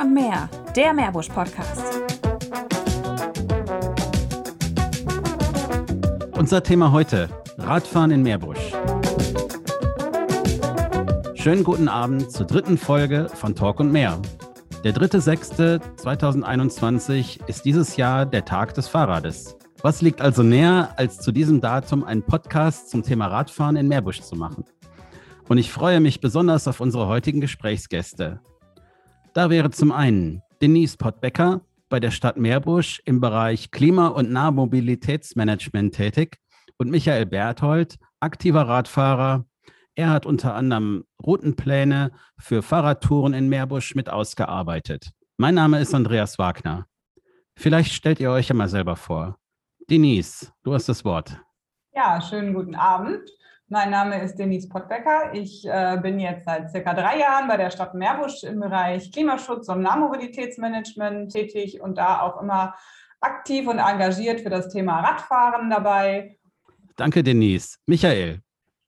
Und mehr, der Meerbusch-Podcast. Unser Thema heute: Radfahren in Meerbusch. Schönen guten Abend zur dritten Folge von Talk und mehr. Der 3.6.2021 ist dieses Jahr der Tag des Fahrrades. Was liegt also näher, als zu diesem Datum einen Podcast zum Thema Radfahren in Meerbusch zu machen? Und ich freue mich besonders auf unsere heutigen Gesprächsgäste. Da wäre zum einen Denise Pottbecker bei der Stadt Meerbusch im Bereich Klima- und Nahmobilitätsmanagement tätig und Michael Berthold, aktiver Radfahrer. Er hat unter anderem Routenpläne für Fahrradtouren in Meerbusch mit ausgearbeitet. Mein Name ist Andreas Wagner. Vielleicht stellt ihr euch ja mal selber vor. Denise, du hast das Wort. Ja, schönen guten Abend. Mein Name ist Denise Pottbecker. Ich äh, bin jetzt seit circa drei Jahren bei der Stadt Meerbusch im Bereich Klimaschutz und Nahmobilitätsmanagement tätig und da auch immer aktiv und engagiert für das Thema Radfahren dabei. Danke, Denise. Michael.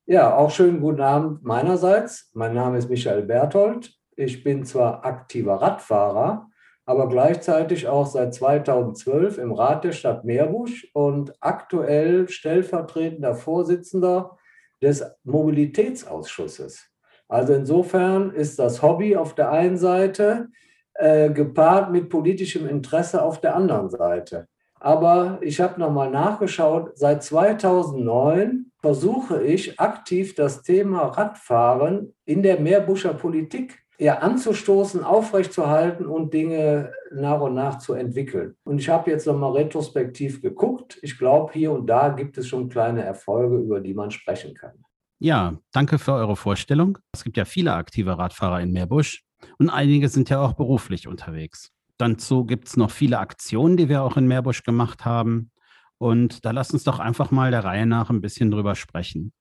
Ja, auch schönen guten Abend meinerseits. Mein Name ist Michael Berthold. Ich bin zwar aktiver Radfahrer, aber gleichzeitig auch seit 2012 im Rat der Stadt Meerbusch und aktuell stellvertretender Vorsitzender des Mobilitätsausschusses. Also insofern ist das Hobby auf der einen Seite äh, gepaart mit politischem Interesse auf der anderen Seite. Aber ich habe nochmal nachgeschaut, seit 2009 versuche ich aktiv das Thema Radfahren in der Meerbuscher Politik eher anzustoßen, aufrechtzuerhalten und Dinge nach und nach zu entwickeln. Und ich habe jetzt nochmal retrospektiv geguckt. Ich glaube, hier und da gibt es schon kleine Erfolge, über die man sprechen kann. Ja, danke für eure Vorstellung. Es gibt ja viele aktive Radfahrer in Meerbusch und einige sind ja auch beruflich unterwegs. Dazu gibt es noch viele Aktionen, die wir auch in Meerbusch gemacht haben. Und da lasst uns doch einfach mal der Reihe nach ein bisschen drüber sprechen.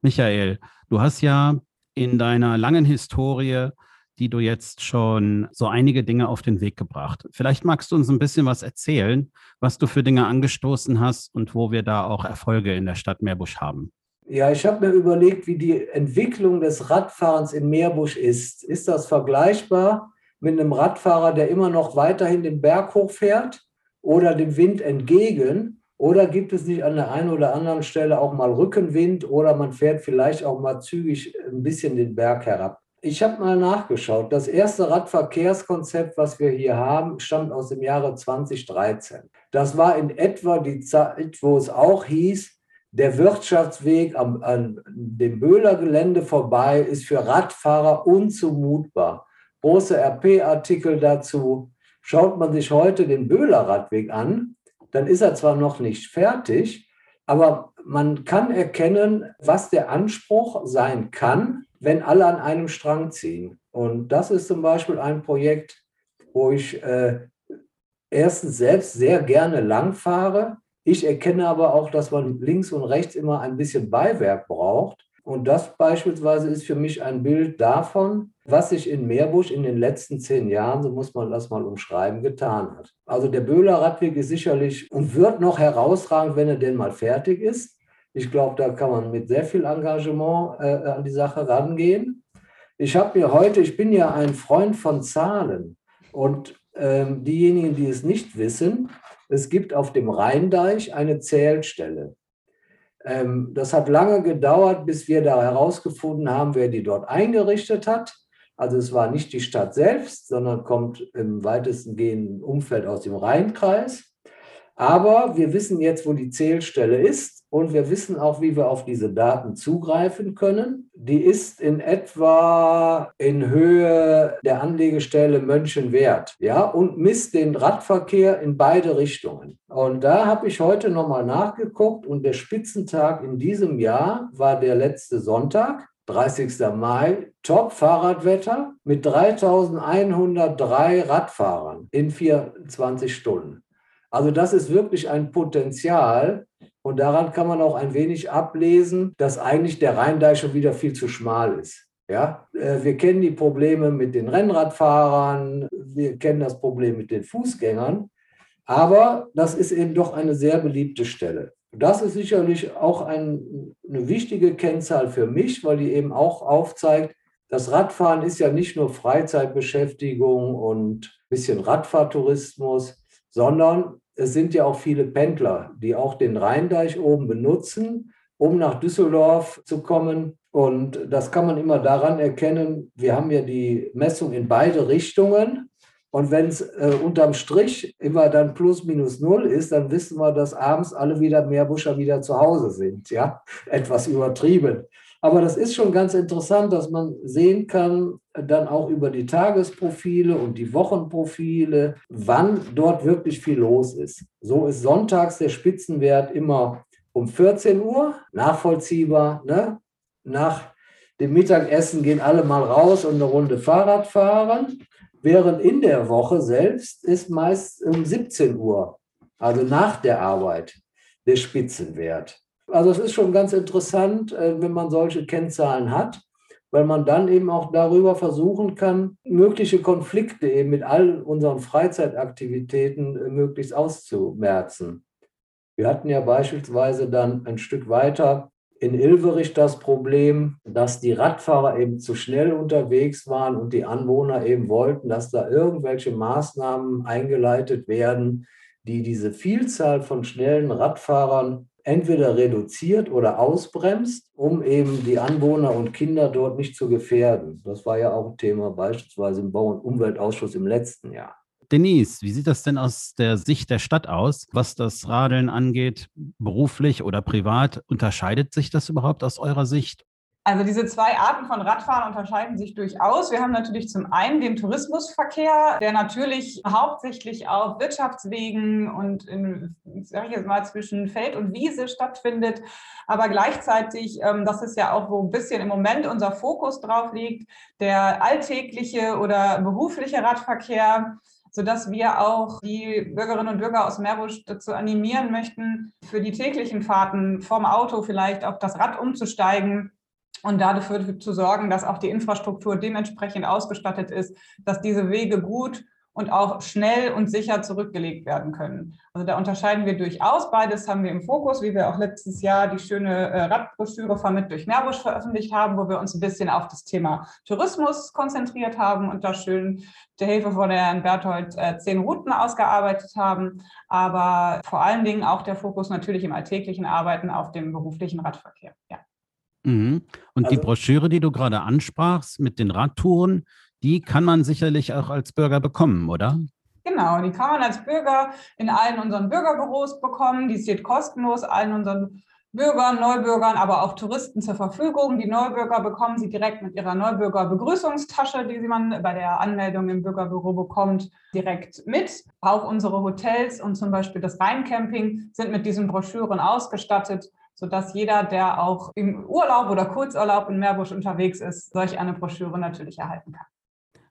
Michael, du hast ja in deiner langen Historie, die du jetzt schon so einige Dinge auf den Weg gebracht. Vielleicht magst du uns ein bisschen was erzählen, was du für Dinge angestoßen hast und wo wir da auch Erfolge in der Stadt Meerbusch haben. Ja, ich habe mir überlegt, wie die Entwicklung des Radfahrens in Meerbusch ist. Ist das vergleichbar mit einem Radfahrer, der immer noch weiterhin den Berg hochfährt oder dem Wind entgegen? Oder gibt es nicht an der einen oder anderen Stelle auch mal Rückenwind oder man fährt vielleicht auch mal zügig ein bisschen den Berg herab? Ich habe mal nachgeschaut. Das erste Radverkehrskonzept, was wir hier haben, stammt aus dem Jahre 2013. Das war in etwa die Zeit, wo es auch hieß, der Wirtschaftsweg am, an dem Böhler Gelände vorbei ist für Radfahrer unzumutbar. Große RP-Artikel dazu. Schaut man sich heute den Böhler Radweg an, dann ist er zwar noch nicht fertig, aber man kann erkennen, was der Anspruch sein kann, wenn alle an einem Strang ziehen. Und das ist zum Beispiel ein Projekt, wo ich äh, erstens selbst sehr gerne langfahre. Ich erkenne aber auch, dass man links und rechts immer ein bisschen Beiwerk braucht. Und das beispielsweise ist für mich ein Bild davon, was sich in Meerbusch in den letzten zehn Jahren, so muss man das mal umschreiben, getan hat. Also der Böhler Radweg ist sicherlich und wird noch herausragend, wenn er denn mal fertig ist. Ich glaube, da kann man mit sehr viel Engagement äh, an die Sache rangehen. Ich habe mir heute, ich bin ja ein Freund von Zahlen und ähm, diejenigen, die es nicht wissen, es gibt auf dem Rheindeich eine Zählstelle. Ähm, das hat lange gedauert, bis wir da herausgefunden haben, wer die dort eingerichtet hat. Also es war nicht die Stadt selbst, sondern kommt im weitesten gehenden Umfeld aus dem Rheinkreis. Aber wir wissen jetzt, wo die Zählstelle ist und wir wissen auch, wie wir auf diese Daten zugreifen können. Die ist in etwa in Höhe der Anlegestelle Mönchenwert, ja, und misst den Radverkehr in beide Richtungen. Und da habe ich heute nochmal nachgeguckt und der Spitzentag in diesem Jahr war der letzte Sonntag. 30. Mai, Top-Fahrradwetter mit 3103 Radfahrern in 24 Stunden. Also das ist wirklich ein Potenzial. Und daran kann man auch ein wenig ablesen, dass eigentlich der Rheindeich schon wieder viel zu schmal ist. Ja, äh, wir kennen die Probleme mit den Rennradfahrern, wir kennen das Problem mit den Fußgängern, aber das ist eben doch eine sehr beliebte Stelle. Das ist sicherlich auch ein, eine wichtige Kennzahl für mich, weil die eben auch aufzeigt, Das Radfahren ist ja nicht nur Freizeitbeschäftigung und ein bisschen Radfahrtourismus, sondern es sind ja auch viele Pendler, die auch den Rheindeich oben benutzen, um nach Düsseldorf zu kommen. Und das kann man immer daran erkennen, wir haben ja die Messung in beide Richtungen. Und wenn es äh, unterm Strich immer dann plus minus null ist, dann wissen wir, dass abends alle wieder Meerbuscher wieder zu Hause sind. Ja, etwas übertrieben. Aber das ist schon ganz interessant, dass man sehen kann, dann auch über die Tagesprofile und die Wochenprofile, wann dort wirklich viel los ist. So ist sonntags der Spitzenwert immer um 14 Uhr, nachvollziehbar. Ne? Nach dem Mittagessen gehen alle mal raus und eine Runde Fahrrad fahren während in der Woche selbst ist meist um 17 Uhr, also nach der Arbeit, der Spitzenwert. Also es ist schon ganz interessant, äh, wenn man solche Kennzahlen hat, weil man dann eben auch darüber versuchen kann, mögliche Konflikte eben mit all unseren Freizeitaktivitäten äh, möglichst auszumerzen. Wir hatten ja beispielsweise dann ein Stück weiter in Ilverich das Problem, dass die Radfahrer eben zu schnell unterwegs waren und die Anwohner eben wollten, dass da irgendwelche Maßnahmen eingeleitet werden, die diese Vielzahl von schnellen Radfahrern entweder reduziert oder ausbremst, um eben die Anwohner und Kinder dort nicht zu gefährden. Das war ja auch Thema beispielsweise im Bau- und Umweltausschuss im letzten Jahr. Denise, wie sieht das denn aus der Sicht der Stadt aus, was das Radeln angeht, beruflich oder privat? Unterscheidet sich das überhaupt aus eurer Sicht? Also diese zwei Arten von Radfahren unterscheiden sich durchaus. Wir haben natürlich zum einen den Tourismusverkehr, der natürlich hauptsächlich auf Wirtschaftswegen und in, sage ich jetzt mal, zwischen Feld und Wiese stattfindet. Aber gleichzeitig, ähm, das ist ja auch, wo ein bisschen im Moment unser Fokus drauf liegt, der alltägliche oder berufliche Radverkehr sodass wir auch die Bürgerinnen und Bürger aus Meerbusch dazu animieren möchten, für die täglichen Fahrten vom Auto vielleicht auf das Rad umzusteigen und dafür zu sorgen, dass auch die Infrastruktur dementsprechend ausgestattet ist, dass diese Wege gut und auch schnell und sicher zurückgelegt werden können. Also da unterscheiden wir durchaus. Beides haben wir im Fokus, wie wir auch letztes Jahr die schöne äh, Radbroschüre Vermitt durch Meerbusch veröffentlicht haben, wo wir uns ein bisschen auf das Thema Tourismus konzentriert haben und da schön der Hilfe von Herrn Berthold äh, zehn Routen ausgearbeitet haben. Aber vor allen Dingen auch der Fokus natürlich im alltäglichen Arbeiten auf dem beruflichen Radverkehr. Ja. Mhm. Und also, die Broschüre, die du gerade ansprachst mit den Radtouren, die kann man sicherlich auch als Bürger bekommen, oder? Genau, die kann man als Bürger in allen unseren Bürgerbüros bekommen. Die steht kostenlos allen unseren Bürgern, Neubürgern, aber auch Touristen zur Verfügung. Die Neubürger bekommen sie direkt mit ihrer Neubürger-Begrüßungstasche, die man bei der Anmeldung im Bürgerbüro bekommt, direkt mit. Auch unsere Hotels und zum Beispiel das Rheincamping sind mit diesen Broschüren ausgestattet, sodass jeder, der auch im Urlaub oder Kurzurlaub in Meerbusch unterwegs ist, solch eine Broschüre natürlich erhalten kann.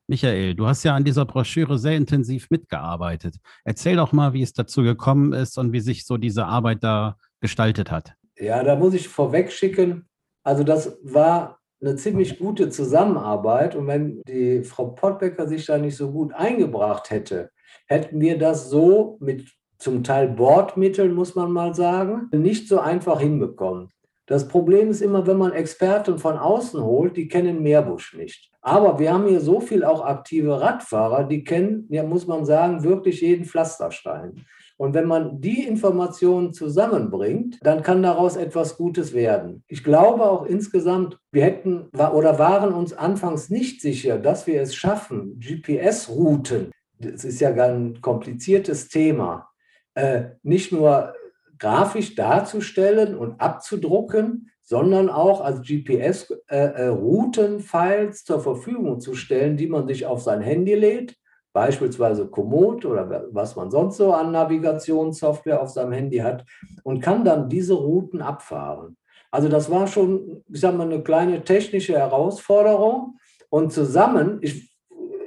Michael, du hast ja an dieser Broschüre sehr intensiv mitgearbeitet. Erzähl doch mal, wie es dazu gekommen ist und wie sich so diese Arbeit da gestaltet hat. Ja, da muss ich vorweg schicken. Also das war eine ziemlich gute Zusammenarbeit. Und wenn die Frau Pottbecker sich da nicht so gut eingebracht hätte, hätten wir das so mit zum Teil Bordmitteln, muss man mal sagen, nicht so einfach hinbekommen. Das Problem ist immer, wenn man Experten von außen holt, die kennen Meerbusch nicht. Aber wir haben hier so viel auch aktive Radfahrer, die kennen, ja, muss man sagen, wirklich jeden Pflasterstein. Und wenn man die Informationen zusammenbringt, dann kann daraus etwas Gutes werden. Ich glaube auch insgesamt, wir hätten oder waren uns anfangs nicht sicher, dass wir es schaffen, GPS-Routen, das ist ja ein kompliziertes Thema, äh, nicht nur grafisch darzustellen und abzudrucken, sondern auch als GPS-Routenfiles äh, äh zur Verfügung zu stellen, die man sich auf sein Handy lädt, beispielsweise Komoot oder was man sonst so an Navigationssoftware auf seinem Handy hat und kann dann diese Routen abfahren. Also das war schon, ich sage mal, eine kleine technische Herausforderung und zusammen, ich,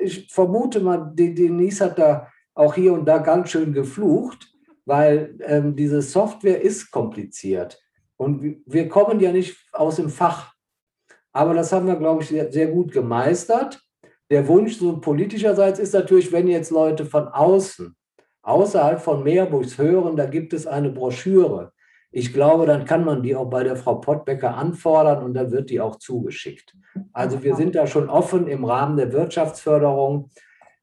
ich vermute mal, Denise hat da auch hier und da ganz schön geflucht, weil ähm, diese Software ist kompliziert. Und wir kommen ja nicht aus dem Fach. Aber das haben wir, glaube ich, sehr, sehr gut gemeistert. Der Wunsch so politischerseits ist natürlich, wenn jetzt Leute von außen, außerhalb von Meerbuchs hören, da gibt es eine Broschüre, Ich glaube, dann kann man die auch bei der Frau Pottbecker anfordern und dann wird die auch zugeschickt. Also wir sind da schon offen im Rahmen der Wirtschaftsförderung.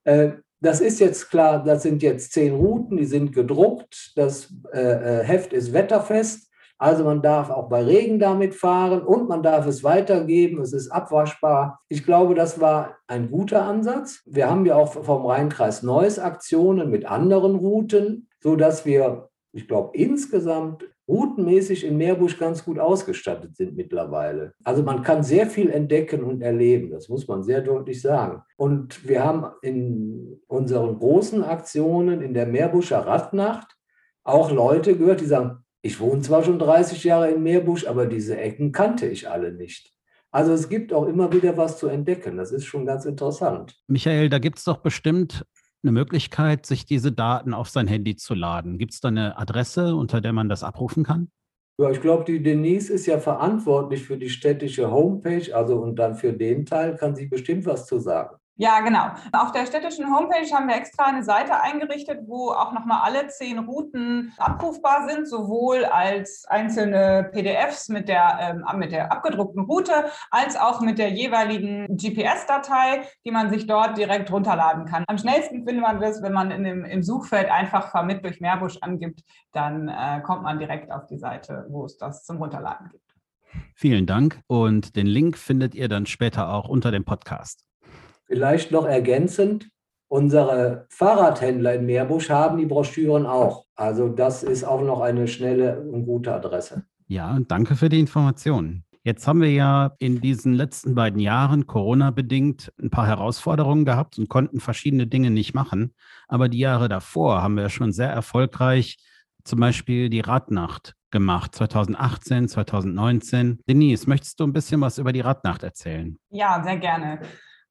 Äh, das ist jetzt klar, das sind jetzt zehn Routen, die sind gedruckt. Das äh, äh, Heft ist wetterfest. Also man darf auch bei Regen damit fahren und man darf es weitergeben. Es ist abwaschbar. Ich glaube, das war ein guter Ansatz. Wir haben ja auch vom Rheinkreis Neues Aktionen mit anderen Routen, sodass wir, ich glaube, insgesamt routenmäßig in Meerbusch ganz gut ausgestattet sind mittlerweile. Also man kann sehr viel entdecken und erleben, das muss man sehr deutlich sagen. Und wir haben in unseren großen Aktionen in der Meerbuscher Radnacht auch Leute gehört, die sagen, ich wohne zwar schon 30 Jahre in Meerbusch, aber diese Ecken kannte ich alle nicht. Also es gibt auch immer wieder was zu entdecken. Das ist schon ganz interessant. Michael, da gibt es doch bestimmt eine Möglichkeit, sich diese Daten auf sein Handy zu laden. Gibt es da eine Adresse, unter der man das abrufen kann? Ja, ich glaube, die Denise ist ja verantwortlich für die städtische Homepage, also und dann für den Teil kann sie bestimmt was zu sagen. Ja, genau. Auf der städtischen Homepage haben wir extra eine Seite eingerichtet, wo auch nochmal alle zehn Routen abrufbar sind, sowohl als einzelne PDFs mit der, ähm, mit der abgedruckten Route, als auch mit der jeweiligen GPS-Datei, die man sich dort direkt runterladen kann. Am schnellsten findet man das, wenn man in dem, im Suchfeld einfach Vermitt durch Meerbusch angibt, dann äh, kommt man direkt auf die Seite, wo es das zum Runterladen gibt. Vielen Dank und den Link findet ihr dann später auch unter dem Podcast. Vielleicht noch ergänzend, unsere Fahrradhändler in Meerbusch haben die Broschüren auch. Also das ist auch noch eine schnelle und gute Adresse. Ja, danke für die Informationen. Jetzt haben wir ja in diesen letzten beiden Jahren Corona-bedingt ein paar Herausforderungen gehabt und konnten verschiedene Dinge nicht machen. Aber die Jahre davor haben wir schon sehr erfolgreich zum Beispiel die Radnacht gemacht, 2018, 2019. Denise, möchtest du ein bisschen was über die Radnacht erzählen? Ja, sehr gerne.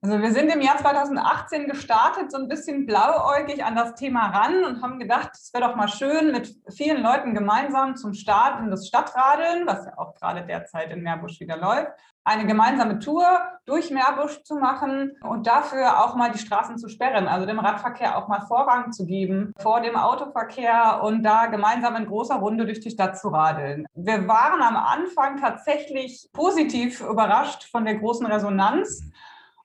Also wir sind im Jahr 2018 gestartet, so ein bisschen blauäugig an das Thema ran und haben gedacht, es wäre doch mal schön, mit vielen Leuten gemeinsam zum Start in das Stadtradeln, was ja auch gerade derzeit in Meerbusch wieder läuft, eine gemeinsame Tour durch Meerbusch zu machen und dafür auch mal die Straßen zu sperren, also dem Radverkehr auch mal Vorrang zu geben vor dem Autoverkehr und da gemeinsam in großer Runde durch die Stadt zu radeln. Wir waren am Anfang tatsächlich positiv überrascht von der großen Resonanz.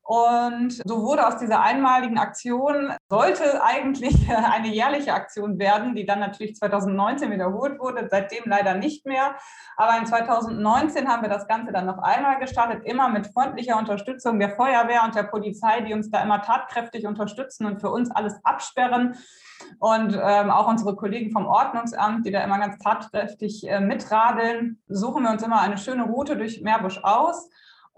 Und so wurde aus dieser einmaligen Aktion, sollte eigentlich eine jährliche Aktion werden, die dann natürlich 2019 wiederholt wurde, seitdem leider nicht mehr. Aber in 2019 haben wir das Ganze dann noch einmal gestartet, immer mit freundlicher Unterstützung der Feuerwehr und der Polizei, die uns da immer tatkräftig unterstützen und für uns alles absperren. Und ähm, auch unsere Kollegen vom Ordnungsamt, die da immer ganz tatkräftig äh, mitradeln, suchen wir uns immer eine schöne Route durch Meerbusch aus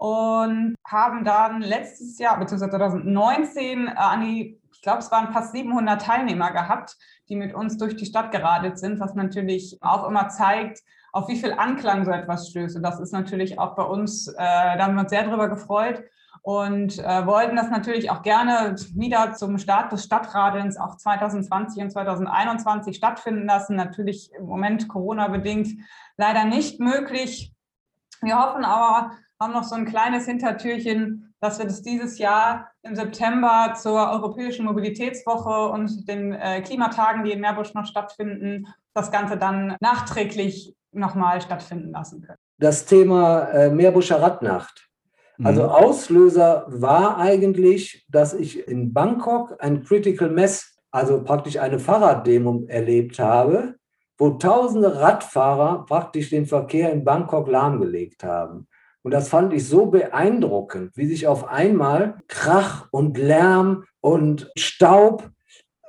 und haben dann letztes Jahr, beziehungsweise 2019, äh, an die, ich glaube, es waren fast 700 Teilnehmer gehabt, die mit uns durch die Stadt geradelt sind, was natürlich auch immer zeigt, auf wie viel Anklang so etwas stößt. Und das ist natürlich auch bei uns, äh, da haben wir uns sehr drüber gefreut und äh, wollten das natürlich auch gerne wieder zum Start des Stadtradelns auch 2020 und 2021 stattfinden lassen. Natürlich im Moment Corona-bedingt leider nicht möglich. Wir hoffen aber, haben noch so ein kleines Hintertürchen, dass wir das dieses Jahr im September zur Europäischen Mobilitätswoche und den äh, Klimatagen, die in Meerbusch noch stattfinden, das Ganze dann nachträglich nochmal stattfinden lassen können. Das Thema äh, Meerbuscher Radnacht. Also mhm. Auslöser war eigentlich, dass ich in Bangkok ein Critical Mess, also praktisch eine Fahrraddemo erlebt habe, wo tausende Radfahrer praktisch den Verkehr in Bangkok lahmgelegt haben. Und das fand ich so beeindruckend, wie sich auf einmal Krach und Lärm und Staub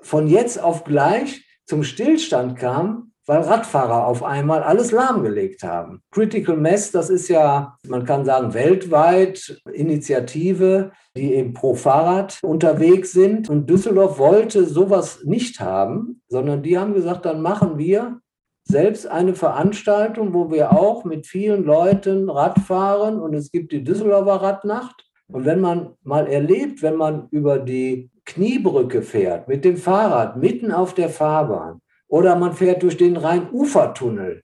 von jetzt auf gleich zum Stillstand kam, weil Radfahrer auf einmal alles lahmgelegt haben. Critical Mass, das ist ja, man kann sagen, weltweit Initiative, die eben pro Fahrrad unterwegs sind. Und Düsseldorf wollte sowas nicht haben, sondern die haben gesagt, dann machen wir selbst eine Veranstaltung, wo wir auch mit vielen Leuten Rad fahren und es gibt die Düsseldorfer Radnacht. Und wenn man mal erlebt, wenn man über die Kniebrücke fährt mit dem Fahrrad mitten auf der Fahrbahn oder man fährt durch den Rhein-Ufer-Tunnel,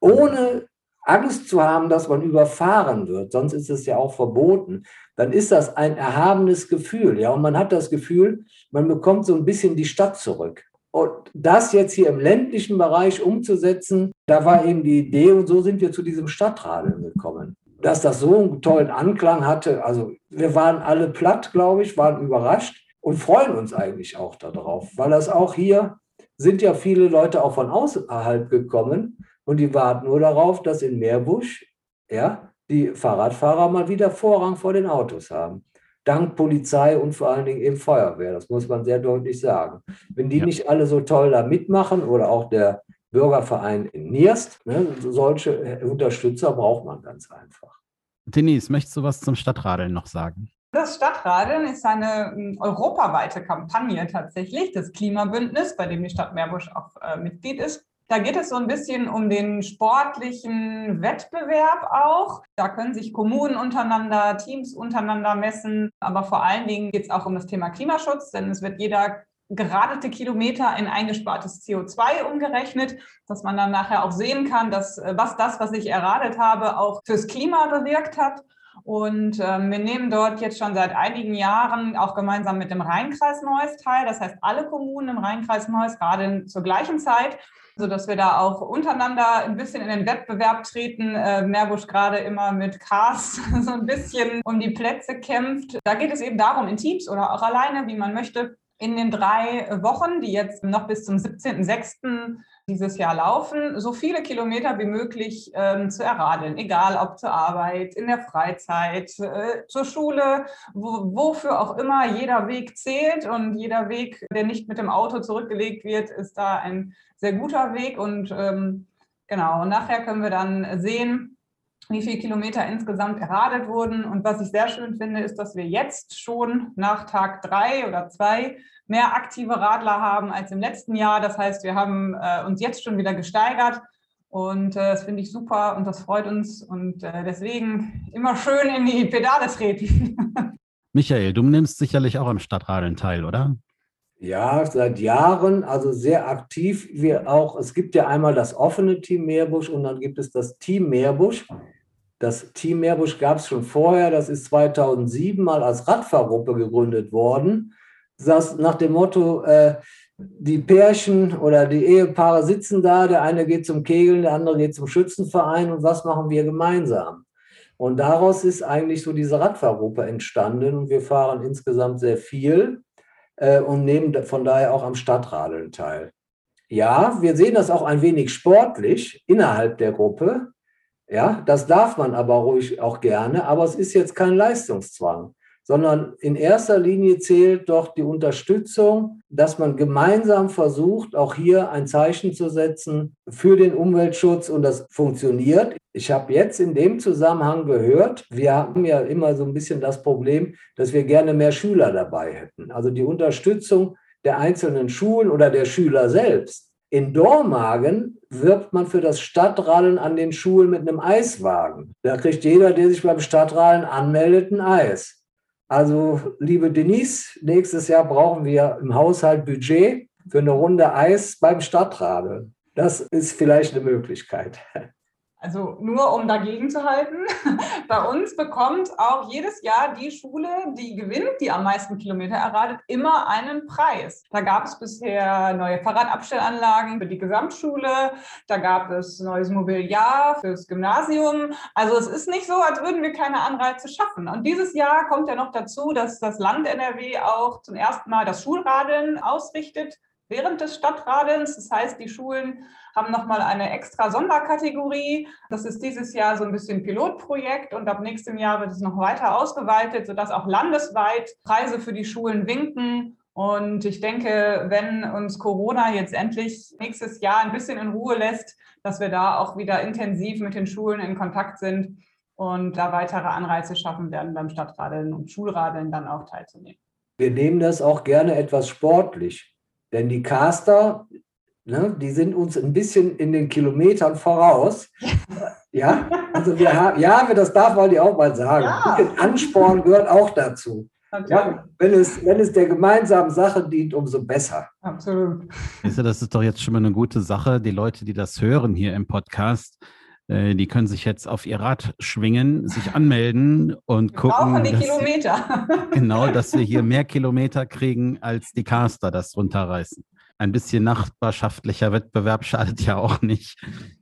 ohne Angst zu haben, dass man überfahren wird, sonst ist es ja auch verboten, dann ist das ein erhabenes Gefühl. Ja, und man hat das Gefühl, man bekommt so ein bisschen die Stadt zurück. Und das jetzt hier im ländlichen Bereich umzusetzen, da war eben die Idee und so sind wir zu diesem Stadtradeln gekommen. Dass das so einen tollen Anklang hatte, also wir waren alle platt, glaube ich, waren überrascht und freuen uns eigentlich auch darauf, weil das auch hier sind ja viele Leute auch von außerhalb gekommen und die warten nur darauf, dass in Meerbusch ja, die Fahrradfahrer mal wieder Vorrang vor den Autos haben dank Polizei und vor allen Dingen eben Feuerwehr. Das muss man sehr deutlich sagen. Wenn die ja. nicht alle so toll da mitmachen oder auch der Bürgerverein in Nierst, ne, solche Unterstützer braucht man ganz einfach. Denise, möchtest du was zum Stadtradeln noch sagen? Das Stadtradeln ist eine hm, europaweite Kampagne tatsächlich des Klimabündnisses, bei dem die Stadt Meerbusch auch äh, Mitglied ist. Da geht es so ein bisschen um den sportlichen Wettbewerb auch. Da können sich Kommunen untereinander, Teams untereinander messen. Aber vor allen Dingen geht es auch um das Thema Klimaschutz, denn es wird jeder geradete Kilometer in eingespartes CO2 umgerechnet, dass man dann nachher auch sehen kann, dass was das, was ich erradet habe, auch fürs Klima bewirkt hat. Und ähm, wir nehmen dort jetzt schon seit einigen Jahren auch gemeinsam mit dem Rheinkreis Neuss teil. Das heißt, alle Kommunen im Rheinkreis Neuss, gerade zur gleichen Zeit, sodass wir da auch untereinander ein bisschen in den Wettbewerb treten. Äh, Meerbusch gerade immer mit Cars so ein bisschen um die Plätze kämpft. Da geht es eben darum, in Teams oder auch alleine, wie man möchte, in den drei Wochen, die jetzt noch bis zum 17.06. dieses Jahr laufen, so viele Kilometer wie möglich ähm, zu erradeln, egal ob zur Arbeit, in der Freizeit, äh, zur Schule, wo, wofür auch immer. Jeder Weg zählt und jeder Weg, der nicht mit dem Auto zurückgelegt wird, ist da ein sehr guter Weg. Und ähm, genau, und nachher können wir dann sehen, wie viele Kilometer insgesamt erradet wurden. Und was ich sehr schön finde, ist, dass wir jetzt schon nach Tag drei oder zwei mehr aktive Radler haben als im letzten Jahr. Das heißt, wir haben äh, uns jetzt schon wieder gesteigert. Und äh, das finde ich super und das freut uns. Und äh, deswegen immer schön in die Pedale treten. Michael, du nimmst sicherlich auch am Stadtradeln teil, oder? Ja, seit Jahren, also sehr aktiv. Wir auch, es gibt ja einmal das offene Team Meerbusch und dann gibt es das Team Meerbusch. Das Team Meerbusch gab es schon vorher, das ist 2007 mal als Radfahrgruppe gegründet worden. Das nach dem Motto, äh, die Pärchen oder die Ehepaare sitzen da, der eine geht zum Kegeln, der andere geht zum Schützenverein und was machen wir gemeinsam? Und daraus ist eigentlich so diese Radfahrgruppe entstanden und wir fahren insgesamt sehr viel äh, und nehmen von daher auch am Stadtradeln teil. Ja, wir sehen das auch ein wenig sportlich innerhalb der Gruppe. Ja, das darf man aber ruhig auch gerne, aber es ist jetzt kein Leistungszwang sondern in erster Linie zählt doch die Unterstützung, dass man gemeinsam versucht, auch hier ein Zeichen zu setzen für den Umweltschutz und das funktioniert. Ich habe jetzt in dem Zusammenhang gehört, wir haben ja immer so ein bisschen das Problem, dass wir gerne mehr Schüler dabei hätten. Also die Unterstützung der einzelnen Schulen oder der Schüler selbst. In Dormagen wirbt man für das Stadtrallen an den Schulen mit einem Eiswagen. Da kriegt jeder, der sich beim Stadtrallen anmeldet, ein Eis. Also, liebe Denise, nächstes Jahr brauchen wir im Haushalt Budget für eine Runde Eis beim Stadtradeln. Das ist vielleicht eine Möglichkeit. Also nur um dagegen zu halten, bei uns bekommt auch jedes Jahr die Schule, die gewinnt, die am meisten Kilometer erradet, immer einen Preis. Da gab es bisher neue Fahrradabstellanlagen für die Gesamtschule, da gab es neues Mobiliar fürs Gymnasium. Also es ist nicht so, als würden wir keine Anreize schaffen. Und dieses Jahr kommt ja noch dazu, dass das Land NRW auch zum ersten Mal das Schulradeln ausrichtet während des Stadtradelns. Das heißt, die Schulen haben nochmal eine extra Sonderkategorie. Das ist dieses Jahr so ein bisschen Pilotprojekt und ab nächstem Jahr wird es noch weiter ausgeweitet, sodass auch landesweit Preise für die Schulen winken. Und ich denke, wenn uns Corona jetzt endlich nächstes Jahr ein bisschen in Ruhe lässt, dass wir da auch wieder intensiv mit den Schulen in Kontakt sind und da weitere Anreize schaffen werden, beim Stadtradeln und Schulradeln dann auch teilzunehmen. Wir nehmen das auch gerne etwas sportlich. Denn die Caster, ne, die sind uns ein bisschen in den Kilometern voraus. Ja, also wir haben, ja, das darf man die auch mal sagen. Ja. Ansporn gehört auch dazu. Ja, wenn, es, wenn es der gemeinsamen Sache dient, umso besser. Absolut. das ist doch jetzt schon mal eine gute Sache. Die Leute, die das hören hier im Podcast, die können sich jetzt auf ihr Rad schwingen, sich anmelden und wir gucken. Die Kilometer. genau, dass wir hier mehr Kilometer kriegen, als die Caster das runterreißen. Ein bisschen nachbarschaftlicher Wettbewerb schadet ja auch nicht.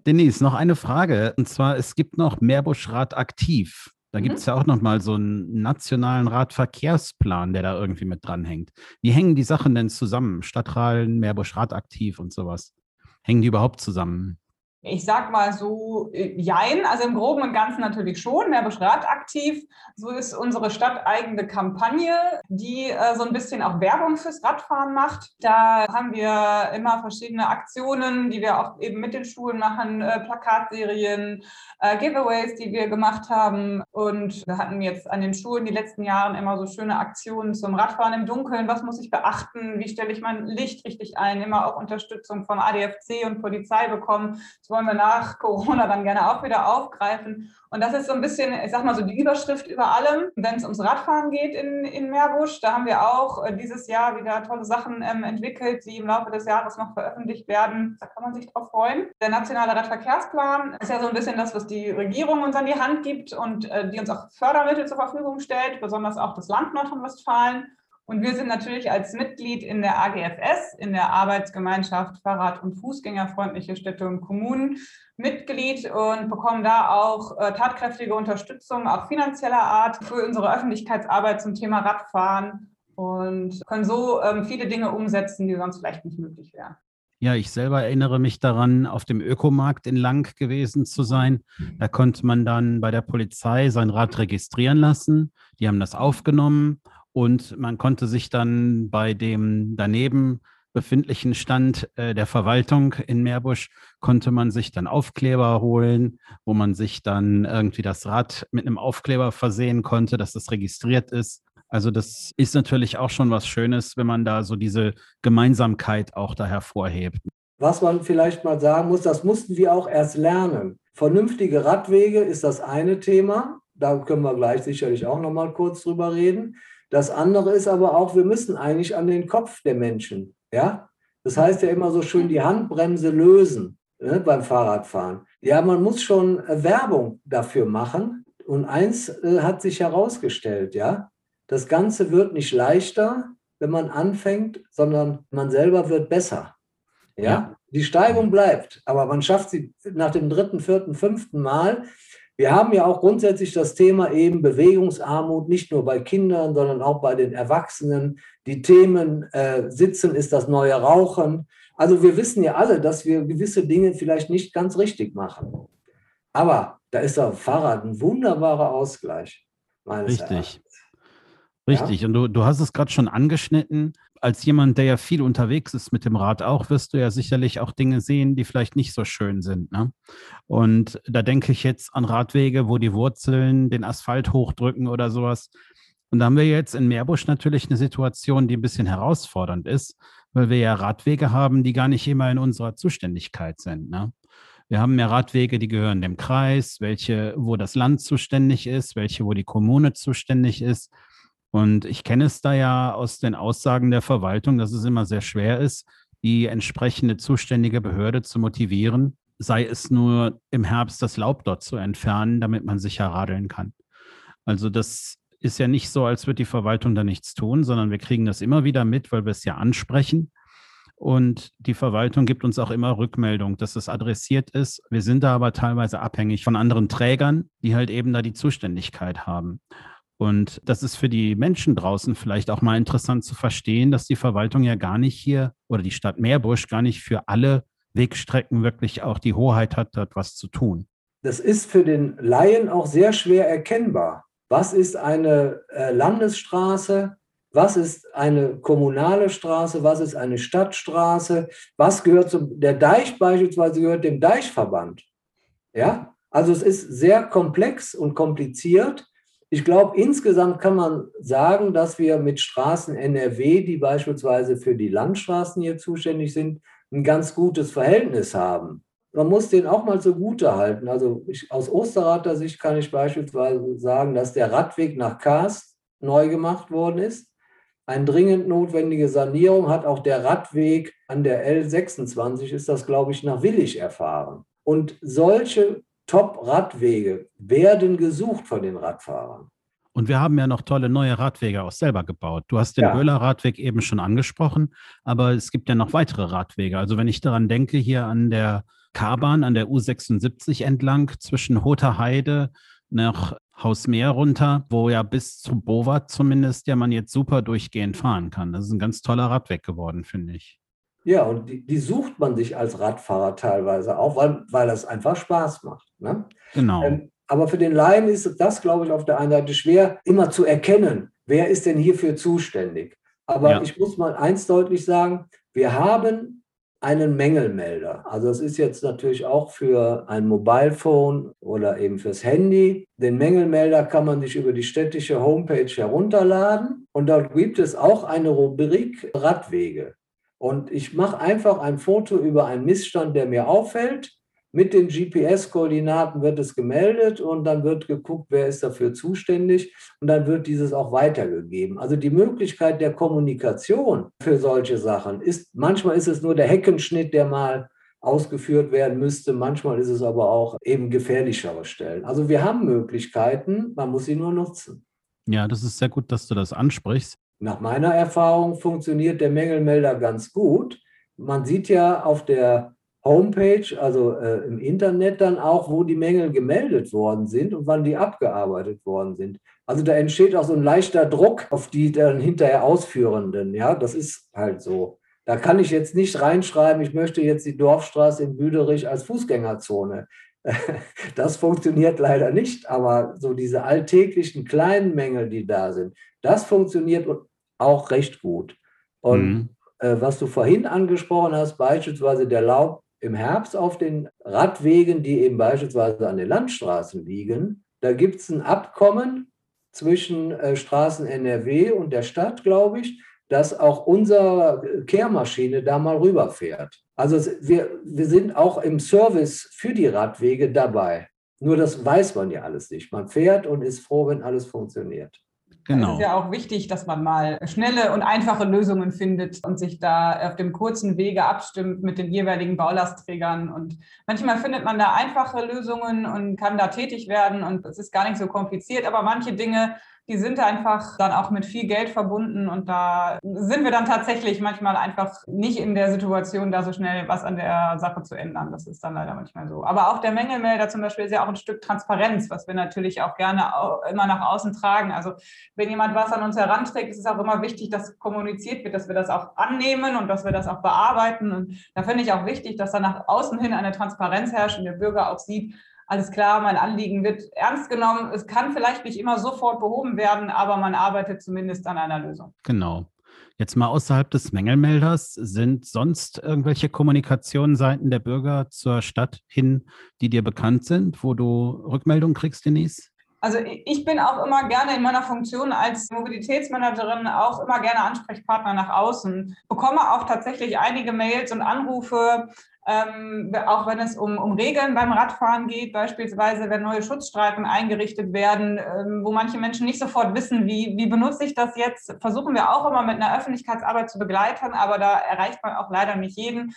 Denise, noch eine Frage. Und zwar, es gibt noch Meerbuschrad aktiv. Da gibt es mhm. ja auch noch mal so einen nationalen Radverkehrsplan, der da irgendwie mit dranhängt. Wie hängen die Sachen denn zusammen? Stadtrallen, Meerbuschrad aktiv und sowas. Hängen die überhaupt zusammen? Ich sag mal so, äh, jein, also im Groben und Ganzen natürlich schon, Meerbusch Rad aktiv. So ist unsere stadteigene Kampagne, die äh, so ein bisschen auch Werbung fürs Radfahren macht. Da haben wir immer verschiedene Aktionen, die wir auch eben mit den Schulen machen, äh, Plakatserien, äh, Giveaways, die wir gemacht haben. Und wir hatten jetzt an den Schulen die letzten Jahre immer so schöne Aktionen zum Radfahren im Dunkeln. Was muss ich beachten? Wie stelle ich mein Licht richtig ein? Immer auch Unterstützung vom ADFC und Polizei bekommen. Das wollen wir nach Corona dann gerne auch wieder aufgreifen. Und das ist so ein bisschen, ich sag mal so die Überschrift über allem, wenn es ums Radfahren geht in, in Meerbusch. Da haben wir auch äh, dieses Jahr wieder tolle Sachen ähm, entwickelt, die im Laufe des Jahres noch veröffentlicht werden. Da kann man sich drauf freuen. Der nationale Radverkehrsplan ist ja so ein bisschen das, was die Regierung uns an die Hand gibt und äh, die uns auch Fördermittel zur Verfügung stellt, besonders auch das Land Nordrhein-Westfalen. Und wir sind natürlich als Mitglied in der AGFS, in der Arbeitsgemeinschaft Fahrrad- und Fußgängerfreundliche Städte und Kommunen, Mitglied und bekommen da auch äh, tatkräftige Unterstützung, auch finanzieller Art, für unsere Öffentlichkeitsarbeit zum Thema Radfahren und können so ähm, viele Dinge umsetzen, die sonst vielleicht nicht möglich wären. Ja, ich selber erinnere mich daran, auf dem Ökomarkt in Lang gewesen zu sein. Da konnte man dann bei der Polizei sein Rad registrieren lassen. Die haben das aufgenommen und man konnte sich dann bei dem daneben befindlichen Stand äh, der Verwaltung in Meerbusch, konnte man sich dann Aufkleber holen, wo man sich dann irgendwie das Rad mit einem Aufkleber versehen konnte, dass das registriert ist. Also das ist natürlich auch schon was Schönes, wenn man da so diese Gemeinsamkeit auch da hervorhebt. Was man vielleicht mal sagen muss, das mussten wir auch erst lernen. Vernünftige Radwege ist das eine Thema. Da können wir gleich sicherlich auch noch mal kurz drüber reden. Das andere ist aber auch, wir müssen eigentlich an den Kopf der Menschen. Ja? Das heißt ja immer so schön, die Handbremse lösen ne, beim Fahrradfahren. Ja, man muss schon äh, Werbung dafür machen. Und eins äh, hat sich herausgestellt, ja, das Ganze wird nicht leichter, wenn man anfängt, sondern man selber wird besser. Ja? ja. Die Steigung bleibt, aber man schafft sie nach dem dritten, vierten, fünften Mal. Wir haben ja auch grundsätzlich das Thema eben Bewegungsarmut, nicht nur bei Kindern, sondern auch bei den Erwachsenen. Die Themen äh, Sitzen ist das neue Rauchen. Also wir wissen ja alle, dass wir gewisse Dinge vielleicht nicht ganz richtig machen. Aber da ist das Fahrrad ein wunderbarer Ausgleich. Richtig. Erachtens. Richtig. Ja? Und du, du hast es gerade schon angeschnitten als jemand, der ja viel unterwegs ist mit dem Rad auch, wirst du ja sicherlich auch Dinge sehen, die vielleicht nicht so schön sind. Ne? Und da denke ich jetzt an Radwege, wo die Wurzeln den Asphalt hochdrücken oder sowas. Und da haben wir jetzt in Meerbusch natürlich eine Situation, die ein bisschen herausfordernd ist, weil wir ja Radwege haben, die gar nicht immer in unserer Zuständigkeit sind. Ne? Wir haben ja Radwege, die gehören dem Kreis, welche, wo das Land zuständig ist, welche, wo die Kommune zuständig ist. Und ich kenne es da ja aus den Aussagen der Verwaltung, dass es immer sehr schwer ist, die entsprechende zuständige Behörde zu motivieren, sei es nur im Herbst das Laub dort zu entfernen, damit man sicher radeln kann. Also das ist ja nicht so, als würde die Verwaltung da nichts tun, sondern wir kriegen das immer wieder mit, weil wir es ja ansprechen. Und die Verwaltung gibt uns auch immer Rückmeldung, dass es adressiert ist. Wir sind da aber teilweise abhängig von anderen Trägern, die halt eben da die Zuständigkeit haben. Und das ist für die Menschen draußen vielleicht auch mal interessant zu verstehen, dass die Verwaltung ja gar nicht hier oder die Stadt Meerbusch gar nicht für alle Wegstrecken wirklich auch die Hoheit hat, dort was zu tun. Das ist für den Laien auch sehr schwer erkennbar. Was ist eine äh, Landesstraße? Was ist eine kommunale Straße? Was ist eine Stadtstraße? Was gehört zum, der Deich beispielsweise gehört dem Deichverband. Ja, also es ist sehr komplex und kompliziert. Ich glaube, insgesamt kann man sagen, dass wir mit Straßen NRW, die beispielsweise für die Landstraßen hier zuständig sind, ein ganz gutes Verhältnis haben. Man muss den auch mal zugute halten. Also ich, aus Osterrater Sicht kann ich beispielsweise sagen, dass der Radweg nach Kast neu gemacht worden ist. Eine dringend notwendige Sanierung hat auch der Radweg an der L26, ist das, glaube ich, nach Willig erfahren. Und solche Top-Radwege werden gesucht von den Radfahrern. Und wir haben ja noch tolle neue Radwege auch selber gebaut. Du hast den ja. Böhler Radweg eben schon angesprochen, aber es gibt ja noch weitere Radwege. Also wenn ich daran denke, hier an der K-Bahn, an der U76 entlang zwischen Hoter Heide nach Hausmeer runter, wo ja bis zu Bovat zumindest ja man jetzt super durchgehend fahren kann. Das ist ein ganz toller Radweg geworden, finde ich. Ja, und die, die, sucht man sich als Radfahrer teilweise auch, weil, weil das einfach Spaß macht. Ne? Genau. Ähm, aber für den Laien ist das, glaube ich, auf der einen Seite schwer, immer zu erkennen, wer ist denn hierfür zuständig. Aber ja. ich muss mal eins deutlich sagen, wir haben einen Mängelmelder. Also das ist jetzt natürlich auch für ein Mobilephone oder eben fürs Handy. Den Mängelmelder kann man sich über die städtische Homepage herunterladen und dort gibt es auch eine Rubrik Radwege. Und ich mache einfach ein Foto über einen Missstand, der mir auffällt mit den GPS-Koordinaten wird es gemeldet und dann wird geguckt, wer ist dafür zuständig und dann wird dieses auch weitergegeben. Also die Möglichkeit der Kommunikation für solche Sachen ist, manchmal ist es nur der Heckenschnitt, der mal ausgeführt werden müsste. Manchmal ist es aber auch eben gefährlichere Stellen. Also wir haben Möglichkeiten, man muss sie nur nutzen. Ja, das ist sehr gut, dass du das ansprichst. Nach meiner Erfahrung funktioniert der Mängelmelder ganz gut. Man sieht ja auf der Homepage, also äh, im Internet dann auch, wo die Mängel gemeldet worden sind und wann die abgearbeitet worden sind. Also da entsteht auch so ein leichter Druck auf die dann hinterher Ausführenden. Ja, das ist halt so. Da kann ich jetzt nicht reinschreiben, ich möchte jetzt die Dorfstraße in Büderich als Fußgängerzone. Das funktioniert leider nicht, aber so diese alltäglichen kleinen Mängel, die da sind, das funktioniert auch recht gut. Und mhm. äh, was du vorhin angesprochen hast, beispielsweise der Laub, im Herbst auf den Radwegen, die eben beispielsweise an den Landstraßen liegen. Da gibt es ein Abkommen zwischen äh, Straßen NRW und der Stadt, glaube ich, dass auch unsere Kehrmaschine da mal rüberfährt. Also wir, wir sind auch im Service für die Radwege dabei. Nur das weiß man ja alles nicht. Man fährt und ist froh, wenn alles funktioniert. Genau. Es ist ja auch wichtig, dass man mal schnelle und einfache Lösungen findet und sich da auf dem kurzen Wege abstimmt mit den jeweiligen Baulastträgern. Und manchmal findet man da einfache Lösungen und kann da tätig werden und es ist gar nicht so kompliziert. Aber manche Dinge die sind einfach dann auch mit viel Geld verbunden und da sind wir dann tatsächlich manchmal einfach nicht in der Situation, da so schnell was an der Sache zu ändern. Das ist dann leider manchmal so. Aber auch der Mängelmelder zum Beispiel ist ja auch ein Stück Transparenz, was wir natürlich auch gerne immer nach außen tragen. Also wenn jemand was an uns heranträgt, ist es auch immer wichtig, dass kommuniziert wird, dass wir das auch annehmen und dass wir das auch bearbeiten. Und da finde ich auch wichtig, dass da nach außen hin eine Transparenz herrscht und der Bürger auch sieht, alles klar, mein Anliegen wird ernst genommen. Es kann vielleicht nicht immer sofort behoben werden, aber man arbeitet zumindest an einer Lösung. Genau. Jetzt mal außerhalb des Mängelmelders, sind sonst irgendwelche Kommunikationen seitens der Bürger zur Stadt hin, die dir bekannt sind, wo du Rückmeldungen kriegst, Denise? Also ich bin auch immer gerne in meiner Funktion als Mobilitätsmanagerin auch immer gerne Ansprechpartner nach außen. Bekomme auch tatsächlich einige Mails und Anrufe ähm, auch wenn es um, um Regeln beim Radfahren geht, beispielsweise wenn neue Schutzstreifen eingerichtet werden, ähm, wo manche Menschen nicht sofort wissen, wie, wie benutze ich das jetzt, versuchen wir auch immer mit einer Öffentlichkeitsarbeit zu begleiten, aber da erreicht man auch leider nicht jeden.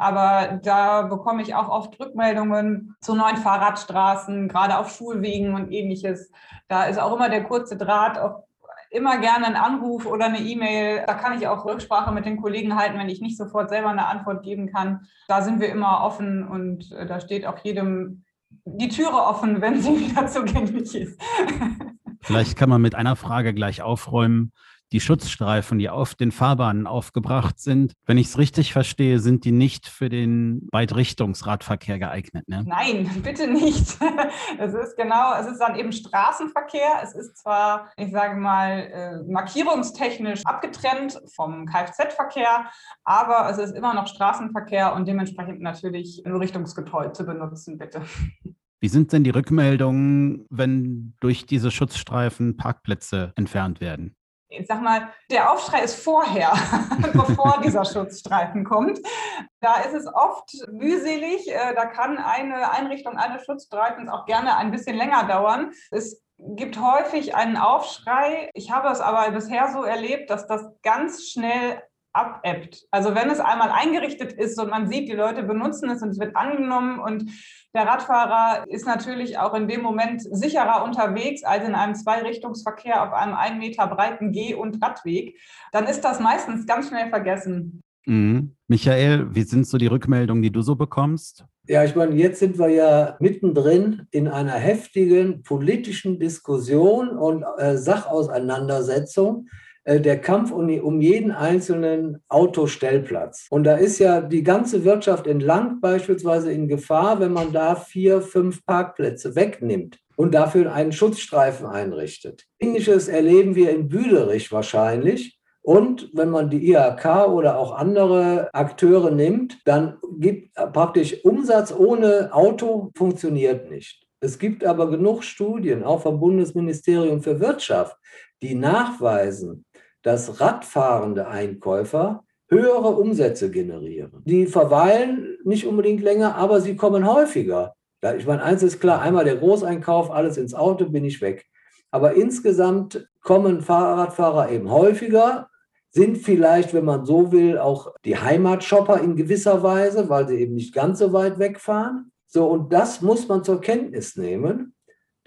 Aber da bekomme ich auch oft Rückmeldungen zu neuen Fahrradstraßen, gerade auf Schulwegen und ähnliches. Da ist auch immer der kurze Draht, auch immer gerne einen Anruf oder eine E-Mail. Da kann ich auch Rücksprache mit den Kollegen halten, wenn ich nicht sofort selber eine Antwort geben kann. Da sind wir immer offen und äh, da steht auch jedem die Türe offen, wenn sie wieder zugänglich ist. Vielleicht kann man mit einer Frage gleich aufräumen die Schutzstreifen, die auf den Fahrbahnen aufgebracht sind, wenn ich es richtig verstehe, sind die nicht für den Beidrichtungsradverkehr geeignet. Ne? Nein, bitte nicht. Es ist genau, es ist dann eben Straßenverkehr. Es ist zwar, ich sage mal, äh, markierungstechnisch abgetrennt vom Kfz-Verkehr, aber es ist immer noch Straßenverkehr und dementsprechend natürlich nur richtungsgetreu zu benutzen, bitte. Wie sind denn die Rückmeldungen, wenn durch diese Schutzstreifen Parkplätze entfernt werden? Ich sag mal, der Aufschrei ist vorher, bevor dieser Schutzstreifen kommt. Da ist es oft mühselig. Äh, da kann eine Einrichtung eines Schutzstreifens auch gerne ein bisschen länger dauern. Es gibt häufig einen Aufschrei. Ich habe es aber bisher so erlebt, dass das ganz schnell abebbt. Also wenn es einmal eingerichtet ist und man sieht, die Leute benutzen es und es wird angenommen und der Radfahrer ist natürlich auch in dem Moment sicherer unterwegs als in einem Zweirichtungsverkehr auf einem einen Meter breiten Geh- und Radweg, dann ist das meistens ganz schnell vergessen. Mhm. Michael, wie sind so die Rückmeldungen, die du so bekommst? Ja, ich meine, jetzt sind wir ja mittendrin in einer heftigen politischen Diskussion und äh, Sachauseinandersetzung der Kampf um, um, jeden einzelnen Autostellplatz. Und da ist ja die ganze Wirtschaft entlang beispielsweise in Gefahr, wenn man da vier, fünf Parkplätze wegnimmt und dafür einen Schutzstreifen einrichtet. Ähnliches erleben wir in Büderich wahrscheinlich. Und wenn man die IHK oder auch andere Akteure nimmt, dann gibt praktisch Umsatz ohne Auto funktioniert nicht. Es gibt aber genug Studien, auch vom Bundesministerium für Wirtschaft, die nachweisen, dass radfahrende Einkäufer höhere Umsätze generieren. Die verweilen nicht unbedingt länger, aber sie kommen häufiger. Ich meine, eins ist klar, einmal der Großeinkauf, alles ins Auto, bin ich weg. Aber insgesamt kommen Fahrradfahrer eben häufiger, sind vielleicht, wenn man so will, auch die Heimatshopper in gewisser Weise, weil sie eben nicht ganz so weit wegfahren. So, und das muss man zur Kenntnis nehmen.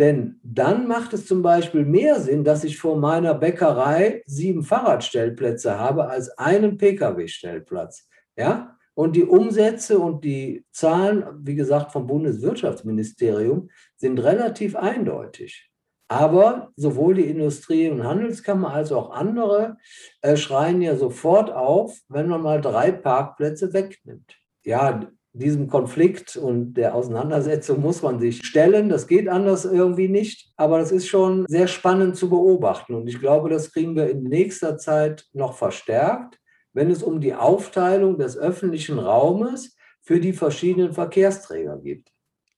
Denn dann macht es zum Beispiel mehr Sinn, dass ich vor meiner Bäckerei sieben Fahrradstellplätze habe als einen Pkw-Stellplatz. Ja? Und die Umsätze und die Zahlen, wie gesagt, vom Bundeswirtschaftsministerium sind relativ eindeutig. Aber sowohl die Industrie- und Handelskammer als auch andere äh, schreien ja sofort auf, wenn man mal drei Parkplätze wegnimmt. Ja, diesem Konflikt und der Auseinandersetzung muss man sich stellen. Das geht anders irgendwie nicht. Aber das ist schon sehr spannend zu beobachten. Und ich glaube, das kriegen wir in nächster Zeit noch verstärkt, wenn es um die Aufteilung des öffentlichen Raumes für die verschiedenen Verkehrsträger geht.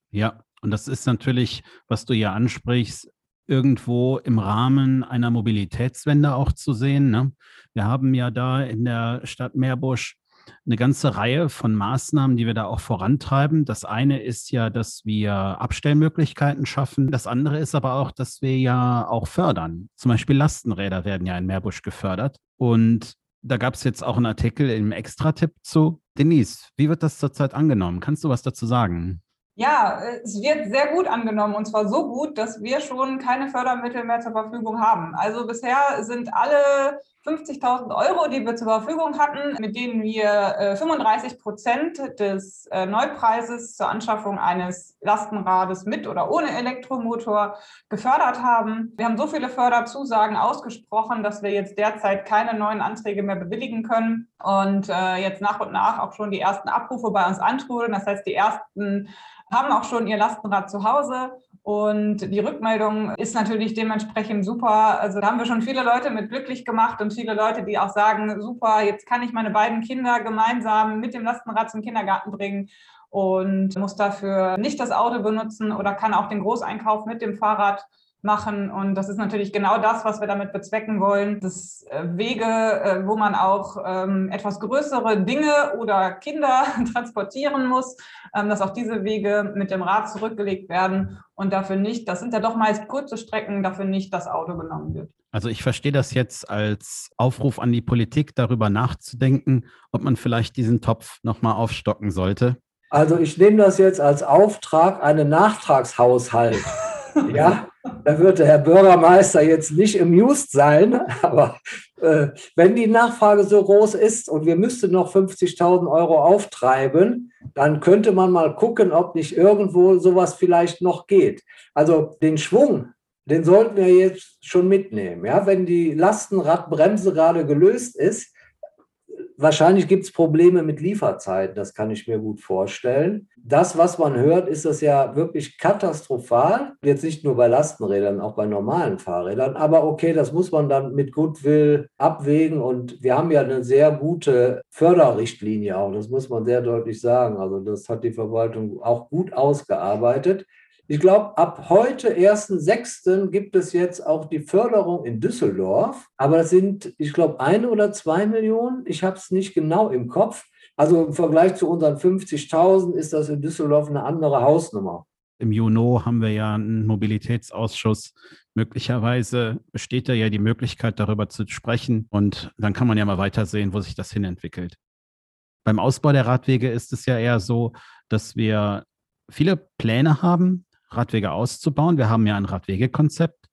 Ja, und das ist natürlich, was du ja ansprichst, irgendwo im Rahmen einer Mobilitätswende auch zu sehen. Ne? Wir haben ja da in der Stadt Meerbusch eine ganze Reihe von Maßnahmen, die wir da auch vorantreiben. Das eine ist ja, dass wir Abstellmöglichkeiten schaffen. Das andere ist aber auch, dass wir ja auch fördern. Zum Beispiel Lastenräder werden ja in Meerbusch gefördert. Und da gab es jetzt auch einen Artikel im Extra-Tipp zu. Denise, wie wird das zurzeit angenommen? Kannst du was dazu sagen? Ja, es wird sehr gut angenommen und zwar so gut, dass wir schon keine Fördermittel mehr zur Verfügung haben. Also bisher sind alle 50.000 Euro, die wir zur Verfügung hatten, mit denen wir 35 äh, Prozent des äh, Neupreises zur Anschaffung eines Lastenrades mit oder ohne Elektromotor gefördert haben. Wir haben so viele Förderzusagen ausgesprochen, dass wir jetzt derzeit keine neuen Anträge mehr bewilligen können und äh, jetzt nach und nach auch schon die ersten Abrufe bei uns antrudeln. Das heißt, die ersten haben auch schon ihr Lastenrad zu Hause und die Rückmeldung ist natürlich dementsprechend super. Also da haben wir schon viele Leute mit glücklich gemacht und viele Leute, die auch sagen, super, jetzt kann ich meine beiden Kinder gemeinsam mit dem Lastenrad zum Kindergarten bringen und muss dafür nicht das Auto benutzen oder kann auch den Großeinkauf mit dem Fahrrad machen. Und das ist natürlich genau das, was wir damit bezwecken wollen. Das äh, Wege, äh, wo man auch ähm, etwas größere Dinge oder Kinder transportieren muss, ähm, dass auch diese Wege mit dem Rad zurückgelegt werden und dafür nicht, das sind ja doch meist kurze Strecken, dafür nicht das Auto genommen wird. Also ich verstehe das jetzt als Aufruf an die Politik, darüber nachzudenken, ob man vielleicht diesen Topf nochmal aufstocken sollte. Also ich nehme das jetzt als Auftrag, einen Nachtragshaushalt. ja, da wird der Herr Bürgermeister jetzt nicht amused sein, aber äh, wenn die Nachfrage so groß ist und wir müssten noch 50.000 Euro auftreiben, dann könnte man mal gucken, ob nicht irgendwo sowas vielleicht noch geht. Also den Schwung, den sollten wir jetzt schon mitnehmen. Ja? Wenn die Lastenradbremse gerade gelöst ist, wahrscheinlich gibt es Probleme mit Lieferzeiten, das kann ich mir gut vorstellen. Das, was man hört, ist das ja wirklich katastrophal. Jetzt nicht nur bei Lastenrädern, auch bei normalen Fahrrädern. Aber okay, das muss man dann mit Goodwill abwägen. Und wir haben ja eine sehr gute Förderrichtlinie auch, das muss man sehr deutlich sagen. Also das hat die Verwaltung auch gut ausgearbeitet. Ich glaube, ab heute, 1.6., gibt es jetzt auch die Förderung in Düsseldorf. Aber das sind, ich glaube, eine oder zwei Millionen. Ich habe es nicht genau im Kopf. Also im Vergleich zu unseren 50.000 ist das in Düsseldorf eine andere Hausnummer. Im Juni haben wir ja einen Mobilitätsausschuss. Möglicherweise besteht da ja die Möglichkeit, darüber zu sprechen. Und dann kann man ja mal weitersehen, wo sich das hinentwickelt. Beim Ausbau der Radwege ist es ja eher so, dass wir viele Pläne haben, Radwege auszubauen. Wir haben ja ein Radwegekonzept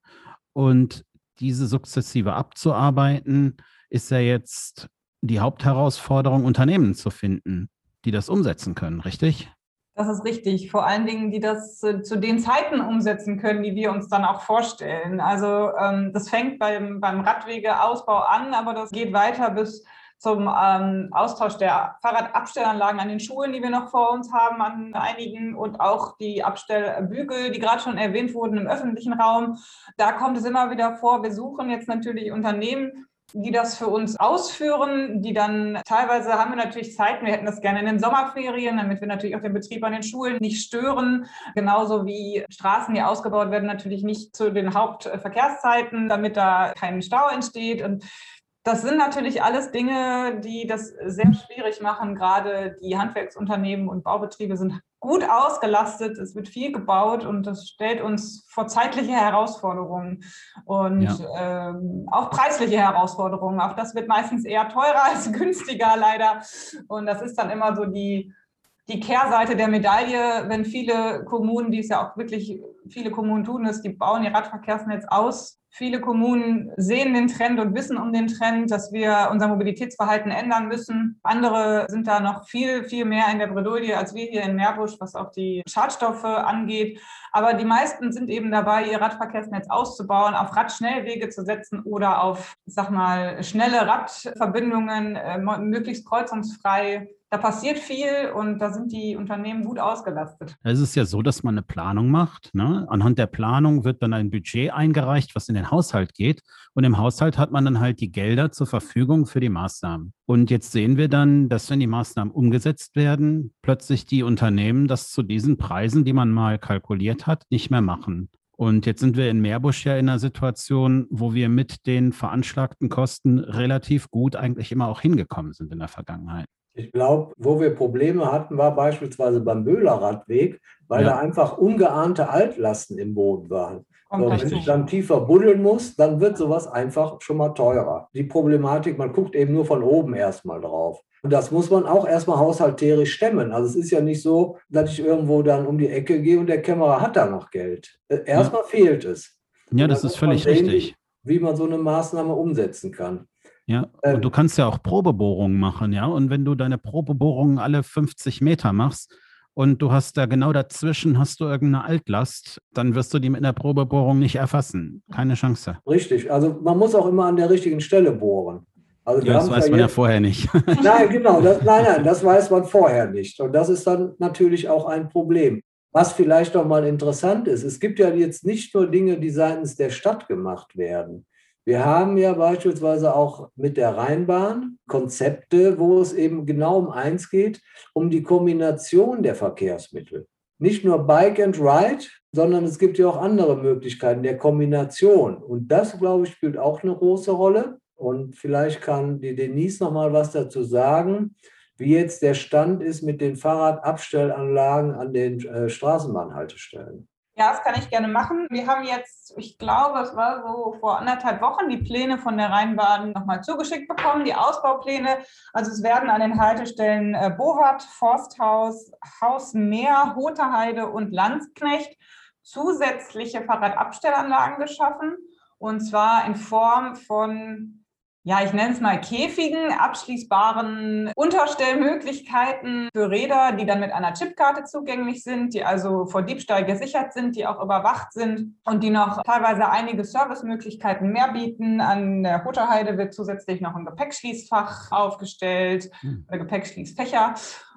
und diese sukzessive abzuarbeiten, ist ja jetzt die Hauptherausforderung, Unternehmen zu finden, die das umsetzen können, richtig? Das ist richtig. Vor allen Dingen, die das zu, den Zeiten umsetzen können, die wir uns dann auch vorstellen. Also ähm, das fängt beim, beim Radwegeausbau an, aber das geht weiter bis zum ähm, Austausch der Fahrradabstellanlagen an den Schulen, die wir noch vor uns haben, an einigen und auch die Abstellbügel, die gerade schon erwähnt wurden im öffentlichen Raum. Da kommt es immer wieder vor. Wir suchen jetzt natürlich Unternehmen, die das für uns ausführen, die dann teilweise haben wir natürlich Zeiten, wir hätten das gerne in den Sommerferien, damit wir natürlich auch den Betrieb an den Schulen nicht stören, genauso wie Straßen, die ausgebaut werden, natürlich nicht zu den Hauptverkehrszeiten, damit da kein Stau entsteht und das sind natürlich alles Dinge, die das sehr schwierig machen. Gerade die Handwerksunternehmen und Baubetriebe sind gut ausgelastet. Es wird viel gebaut und das stellt uns vor zeitliche Herausforderungen und ja. ähm, auch preisliche Herausforderungen. Auch das wird meistens eher teurer als günstiger, leider. Und das ist dann immer so die, die Kehrseite der Medaille, wenn viele Kommunen, die es ja auch wirklich viele Kommunen tun, ist, die bauen ihr Radverkehrsnetz aus Viele Kommunen sehen den Trend und wissen um den Trend, dass wir unser Mobilitätsverhalten ändern müssen. Andere sind da noch viel, viel mehr in der Bredouille als wir hier in Meerbusch, was auch die Schadstoffe angeht. Aber die meisten sind eben dabei, ihr Radverkehrsnetz auszubauen, auf Radschnellwege zu setzen oder auf, ich sag mal, schnelle Radverbindungen, äh, möglichst kreuzungsfrei da passiert viel und da sind die Unternehmen gut ausgelastet. Es ist ja so, dass man eine Planung macht. Ne? Anhand der Planung wird dann ein Budget eingereicht, was in den Haushalt geht. Und im Haushalt hat man dann halt die Gelder zur Verfügung für die Maßnahmen. Und jetzt sehen wir dann, dass wenn die Maßnahmen umgesetzt werden, plötzlich die Unternehmen das zu diesen Preisen, die man mal kalkuliert hat, nicht mehr machen. Und jetzt sind wir in Meerbusch ja in einer Situation, wo wir mit den veranschlagten Kosten relativ gut eigentlich immer auch hingekommen sind in der Vergangenheit. Ich glaube, wo wir Probleme hatten, war beispielsweise beim Böhlerradweg, weil ja. da einfach ungeahnte Altlasten im Boden waren. So, wenn ich dann tiefer buddeln muss, dann wird sowas einfach schon mal teurer. Die Problematik, man guckt eben nur von oben erstmal drauf. Und das muss man auch erstmal haushalterisch stemmen. Also es ist ja nicht so, dass ich irgendwo dann um die Ecke gehe und der Kämmerer hat da noch Geld. Äh, erstmal ja. fehlt es. Ja, das ist völlig sehen, richtig. Wie man so eine Maßnahme umsetzen kann. Ja, und ähm. du kannst ja auch Probebohrungen machen, ja. Und wenn du deine Probebohrungen alle 50 Meter machst und du hast da genau dazwischen hast du irgendeine Altlast, dann wirst du die mit einer Probebohrung nicht erfassen. Keine Chance. Richtig. Also man muss auch immer an der richtigen Stelle bohren. Also ja, das weiß ja man ja vorher nicht. Nein, genau. Das, nein, nein, das weiß man vorher nicht. Und das ist dann natürlich auch ein Problem. Was vielleicht noch mal interessant ist, es gibt ja jetzt nicht nur Dinge, die seitens der Stadt gemacht werden. Wir haben ja beispielsweise auch mit der Rheinbahn Konzepte, wo es eben genau um eins geht, um die Kombination der Verkehrsmittel. Nicht nur Bike and Ride, sondern es gibt ja auch andere Möglichkeiten der Kombination. Und das, glaube ich, spielt auch eine große Rolle. Und vielleicht kann die Denise noch mal was dazu sagen, wie jetzt der Stand ist mit den Fahrradabstellanlagen an den äh, Straßenbahnhaltestellen. Ja, das kann ich gerne machen. Wir haben jetzt, ich glaube, es war so vor anderthalb Wochen, die Pläne von der Rheinbahn nochmal zugeschickt bekommen, die Ausbaupläne. Also es werden an den Haltestellen äh, Forsthaus, Haus Meer, Hoterheide und Landsknecht zusätzliche Fahrradabstellanlagen geschaffen. Und zwar in Form von ja, ich nenne es mal Käfigen, abschließbaren Unterstellmöglichkeiten für Räder, die dann mit einer Chipkarte zugänglich sind, die also vor Diebstahl gesichert sind, die auch überwacht sind und die noch teilweise einige Servicemöglichkeiten mehr bieten. An der Hutterheide wird zusätzlich noch ein Gepäckschließfach aufgestellt, hm. Gepäckschließfächer.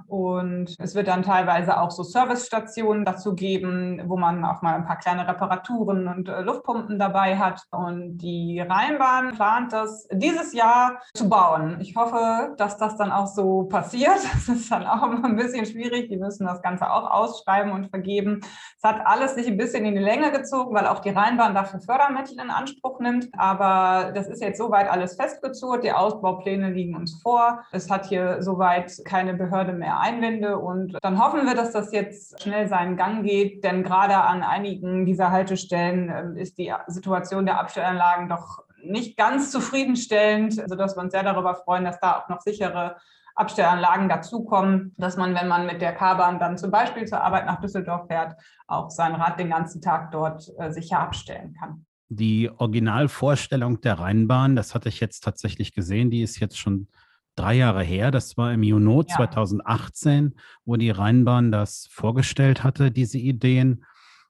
Und es wird dann teilweise auch so Servicestationen dazu geben, wo man auch mal ein paar kleine Reparaturen und äh, Luftpumpen dabei hat. Und die Rheinbahn plant das, diese dieses Jahr zu bauen. Ich hoffe, dass das dann auch so passiert. Das ist dann auch immer ein bisschen schwierig. Die müssen das Ganze auch ausschreiben und vergeben. Es hat alles sich ein bisschen in die Länge gezogen, weil auch die Rheinbahn dafür Fördermittel in Anspruch nimmt. Aber das ist jetzt soweit alles festgezurrt. Die Ausbaupläne liegen uns vor. Es hat hier soweit keine Behörde mehr Einwände. Und dann hoffen wir, dass das jetzt schnell seinen Gang geht. Denn gerade an einigen dieser Haltestellen ähm, ist die Situation der Abstellanlagen doch nicht ganz zufriedenstellend, sodass wir uns sehr darüber freuen, dass da auch noch sichere Abstellanlagen dazukommen, dass man, wenn man mit der K-Bahn dann zum Beispiel zur Arbeit nach Düsseldorf fährt, auch sein Rad den ganzen Tag dort äh, sicher abstellen kann. Die Originalvorstellung der Rheinbahn, das hatte ich jetzt tatsächlich gesehen, die ist jetzt schon drei Jahre her. Das war im Juni ja. 2018, wo die Rheinbahn das vorgestellt hatte, diese Ideen.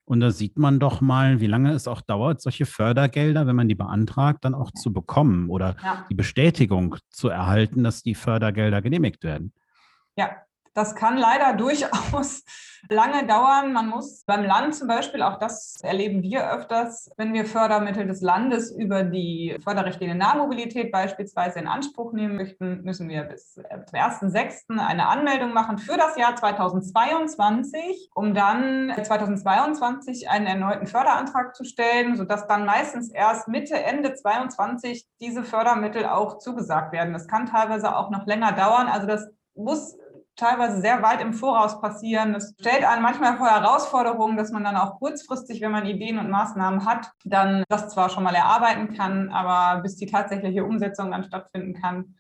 Und da sieht man doch mal, wie lange es auch dauert, solche Fördergelder, wenn man die beantragt, dann auch zu bekommen oder ja. die Bestätigung zu erhalten, dass die Fördergelder genehmigt werden. Ja, das kann leider durchaus lange dauern. Man muss beim Land zum Beispiel, auch das erleben wir öfters, wenn wir Fördermittel des Landes über die Förderrichtlinie Nahmobilität beispielsweise in Anspruch nehmen möchten, müssen wir bis zum 1.6. eine Anmeldung machen für das Jahr 2022, um dann 2022 einen erneuten Förderantrag zu stellen, sodass dann meistens erst Mitte, Ende 2022 diese Fördermittel auch zugesagt werden. Das kann teilweise auch noch länger dauern. Also das muss teilweise sehr weit im Voraus passieren. Es stellt einen manchmal vor Herausforderungen, dass man dann auch kurzfristig, wenn man Ideen und Maßnahmen hat, dann das zwar schon mal erarbeiten kann, aber bis die tatsächliche Umsetzung dann stattfinden kann,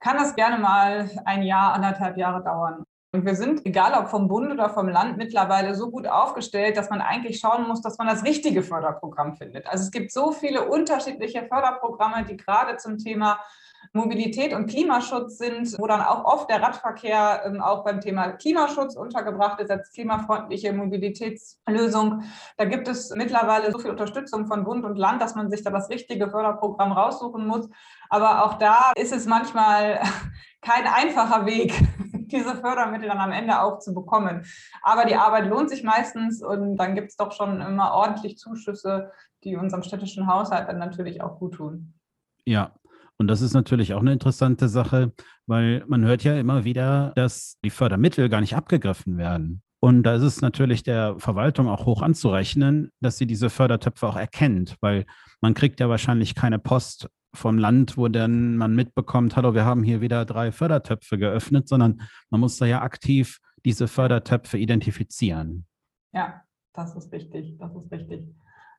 kann das gerne mal ein Jahr, anderthalb Jahre dauern. Und wir sind, egal ob vom Bund oder vom Land, mittlerweile so gut aufgestellt, dass man eigentlich schauen muss, dass man das richtige Förderprogramm findet. Also es gibt so viele unterschiedliche Förderprogramme, die gerade zum Thema Mobilität und Klimaschutz sind, wo dann auch oft der Radverkehr ähm, auch beim Thema Klimaschutz untergebracht ist als klimafreundliche Mobilitätslösung. Da gibt es mittlerweile so viel Unterstützung von Bund und Land, dass man sich da das richtige Förderprogramm raussuchen muss. Aber auch da ist es manchmal kein einfacher Weg, diese Fördermittel dann am Ende auch zu bekommen. Aber die Arbeit lohnt sich meistens und dann gibt es doch schon immer ordentlich Zuschüsse, die unserem städtischen Haushalt dann natürlich auch gut tun. Ja, und das ist natürlich auch eine interessante Sache, weil man hört ja immer wieder, dass die Fördermittel gar nicht abgegriffen werden. Und da ist es natürlich der Verwaltung auch hoch anzurechnen, dass sie diese Fördertöpfe auch erkennt, weil man kriegt ja wahrscheinlich keine Post vom Land, wo dann man mitbekommt, hallo, wir haben hier wieder drei Fördertöpfe geöffnet, sondern man muss da ja aktiv diese Fördertöpfe identifizieren. Ja, das ist richtig, das ist richtig.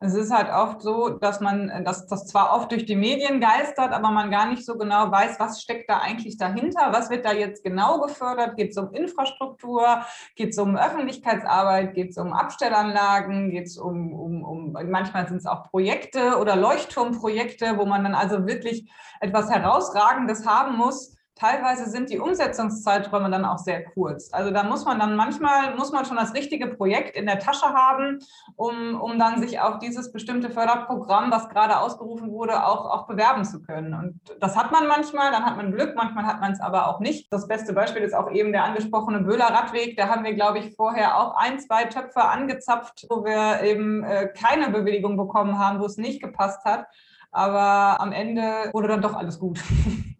Es ist halt oft so, dass man, dass das zwar oft durch die Medien geistert, aber man gar nicht so genau weiß, was steckt da eigentlich dahinter, was wird da jetzt genau gefördert, geht es um Infrastruktur, geht es um Öffentlichkeitsarbeit, geht es um Abstellanlagen, geht es um, um, um, manchmal sind es auch Projekte oder Leuchtturmprojekte, wo man dann also wirklich etwas Herausragendes haben muss, teilweise sind die Umsetzungszeiträume dann auch sehr kurz. Also da muss man dann manchmal, muss man schon das richtige Projekt in der Tasche haben, um, um dann sich auf dieses bestimmte Förderprogramm, was gerade ausgerufen wurde, auch, auch bewerben zu können. Und das hat man manchmal, dann hat man Glück, manchmal hat man es aber auch nicht. Das beste Beispiel ist auch eben der angesprochene Böhler Radweg. Da haben wir, glaube ich, vorher auch ein, zwei Töpfe angezapft, wo wir eben äh, keine Bewilligung bekommen haben, wo es nicht gepasst hat. Aber am Ende wurde dann doch alles gut.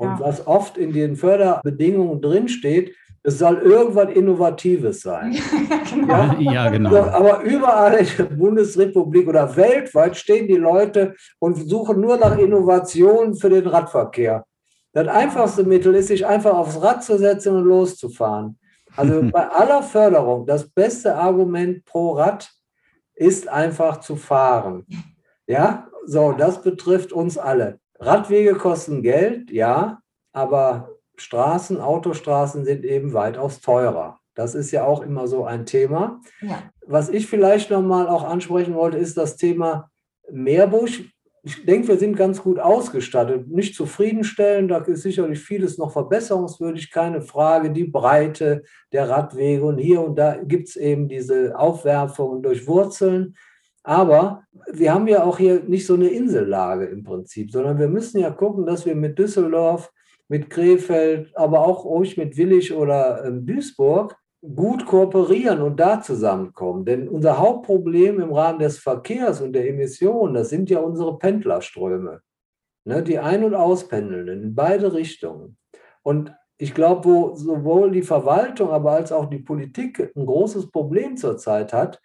Und ja. was oft in den Förderbedingungen drinsteht, es soll irgendwas Innovatives sein. ja, ja, genau. Aber überall in der Bundesrepublik oder weltweit stehen die Leute und suchen nur nach Innovationen für den Radverkehr. Das einfachste Mittel ist, sich einfach aufs Rad zu setzen und loszufahren. Also bei aller Förderung, das beste Argument pro Rad ist einfach zu fahren. Ja, so, das betrifft uns alle. Radwege kosten Geld, ja, aber Straßen, Autostraßen sind eben weitaus teurer. Das ist ja auch immer so ein Thema. Ja. Was ich vielleicht nochmal auch ansprechen wollte, ist das Thema Meerbusch. Ich denke, wir sind ganz gut ausgestattet. Nicht zufriedenstellend, da ist sicherlich vieles noch verbesserungswürdig, keine Frage. Die Breite der Radwege und hier und da gibt es eben diese Aufwerfungen durch Wurzeln. Aber wir haben ja auch hier nicht so eine Insellage im Prinzip, sondern wir müssen ja gucken, dass wir mit Düsseldorf, mit Krefeld, aber auch ruhig mit Willig oder ähm, Duisburg gut kooperieren und da zusammenkommen. Denn unser Hauptproblem im Rahmen des Verkehrs und der Emissionen, das sind ja unsere Pendlerströme. ne, die Ein- und Auspendelnden in beide Richtungen. Und ich glaube, wo sowohl die Verwaltung, aber als auch die Politik ein großes Problem zurzeit hat,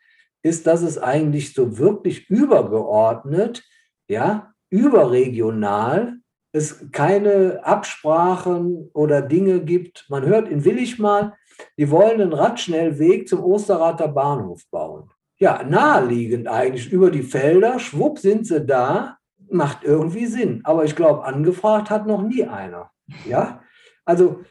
ist, dass es eigentlich so wirklich übergeordnet, ja, überregional es keine Absprachen oder Dinge gibt. Man hört in Willig mal, die wollen einen Radschnellweg zum Osterrather Bahnhof bauen. Ja, naheliegend eigentlich über die Felder, schwupp sind sie da, macht irgendwie Sinn. Aber ich glaube, angefragt hat noch nie einer. Ja, also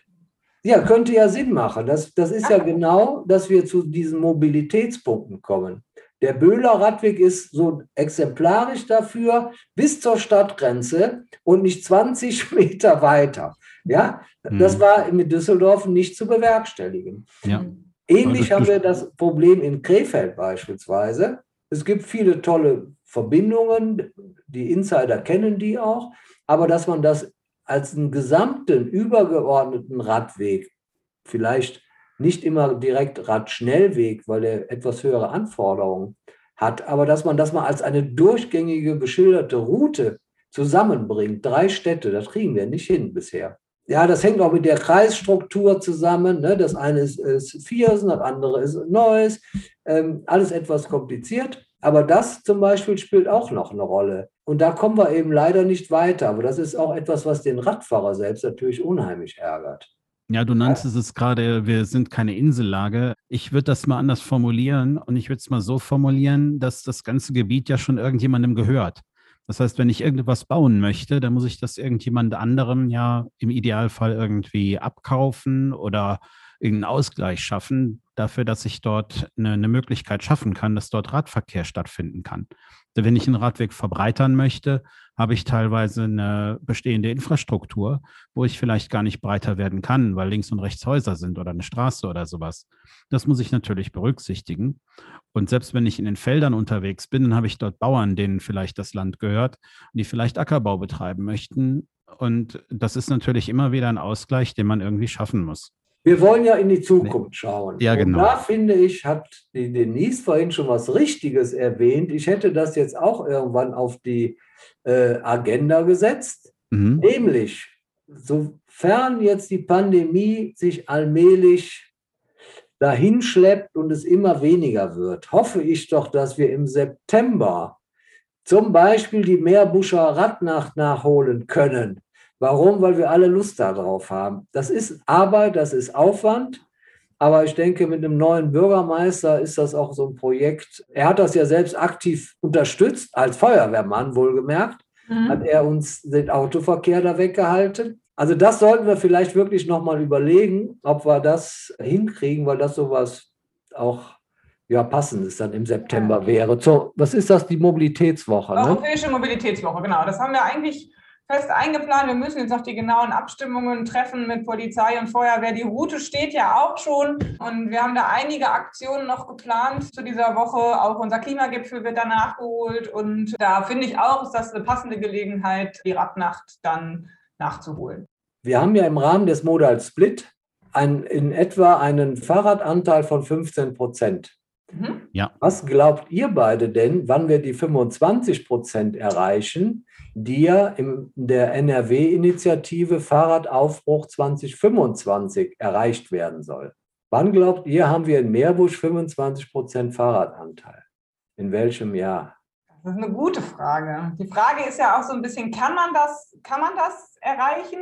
ja, könnte ja Sinn machen. Das, das ist ja genau, dass wir zu diesen Mobilitätspunkten kommen. Der Böhler Radweg ist so exemplarisch dafür bis zur Stadtgrenze und nicht 20 Meter weiter. Ja, das mhm. war mit Düsseldorf nicht zu bewerkstelligen. Ja. Ähnlich haben wir das Problem in Krefeld beispielsweise. Es gibt viele tolle Verbindungen, die Insider kennen die auch, aber dass man das als einen gesamten übergeordneten Radweg, vielleicht nicht immer direkt Radschnellweg, weil er etwas höhere Anforderungen hat, aber dass man das mal als eine durchgängige beschilderte Route zusammenbringt. Drei Städte, das kriegen wir nicht hin bisher. Ja, das hängt auch mit der Kreisstruktur zusammen. Ne? Das eine ist, ist Viersen, das andere ist Neues. Ähm, alles etwas kompliziert. Aber das zum Beispiel spielt auch noch eine Rolle. Und da kommen wir eben leider nicht weiter. Aber das ist auch etwas, was den Radfahrer selbst natürlich unheimlich ärgert. Ja, du nanntest es gerade, wir sind keine Insellage. Ich würde das mal anders formulieren und ich würde es mal so formulieren, dass das ganze Gebiet ja schon irgendjemandem gehört. Das heißt, wenn ich irgendwas bauen möchte, dann muss ich das irgendjemand anderem ja im Idealfall irgendwie abkaufen oder irgendeinen Ausgleich schaffen dafür, dass ich dort eine, eine Möglichkeit schaffen kann, dass dort Radverkehr stattfinden kann. Wenn ich einen Radweg verbreitern möchte, habe ich teilweise eine bestehende Infrastruktur, wo ich vielleicht gar nicht breiter werden kann, weil links und rechts Häuser sind oder eine Straße oder sowas. Das muss ich natürlich berücksichtigen. Und selbst wenn ich in den Feldern unterwegs bin, dann habe ich dort Bauern, denen vielleicht das Land gehört, die vielleicht Ackerbau betreiben möchten. Und das ist natürlich immer wieder ein Ausgleich, den man irgendwie schaffen muss. Wir wollen ja in die Zukunft schauen. Ja, genau. Und da finde ich, hat die Denise vorhin schon was Richtiges erwähnt. Ich hätte das jetzt auch irgendwann auf die äh, Agenda gesetzt, mhm. nämlich sofern jetzt die Pandemie sich allmählich dahin schleppt und es immer weniger wird, hoffe ich doch, dass wir im September zum Beispiel die Meerbuscher Radnacht nachholen können. Warum? Weil wir alle Lust darauf haben. Das ist Arbeit, das ist Aufwand. Aber ich denke, mit einem neuen Bürgermeister ist das auch so ein Projekt. Er hat das ja selbst aktiv unterstützt, als Feuerwehrmann wohlgemerkt, mhm. hat er uns den Autoverkehr da weggehalten. Also das sollten wir vielleicht wirklich nochmal überlegen, ob wir das hinkriegen, weil das sowas auch ja, passendes dann im September wäre. So, was ist das, die Mobilitätswoche? Ne? Europäische Mobilitätswoche, genau. Das haben wir eigentlich fest eingeplant. Wir müssen jetzt noch die genauen Abstimmungen treffen mit Polizei und Feuerwehr. Die Route steht ja auch schon und wir haben da einige Aktionen noch geplant zu dieser Woche. Auch unser Klimagipfel wird dann nachgeholt und da finde ich auch, ist das eine passende Gelegenheit, die Radnacht dann nachzuholen. Wir haben ja im Rahmen des Modal Split ein, in etwa einen Fahrradanteil von 15 Prozent. Mhm. Ja. Was glaubt ihr beide denn, wann wir die 25 Prozent erreichen, die ja in der NRW-Initiative Fahrradaufbruch 2025 erreicht werden soll? Wann glaubt ihr, haben wir in Meerbusch 25 Prozent Fahrradanteil? In welchem Jahr? Das ist eine gute Frage. Die Frage ist ja auch so ein bisschen, kann man das, kann man das erreichen?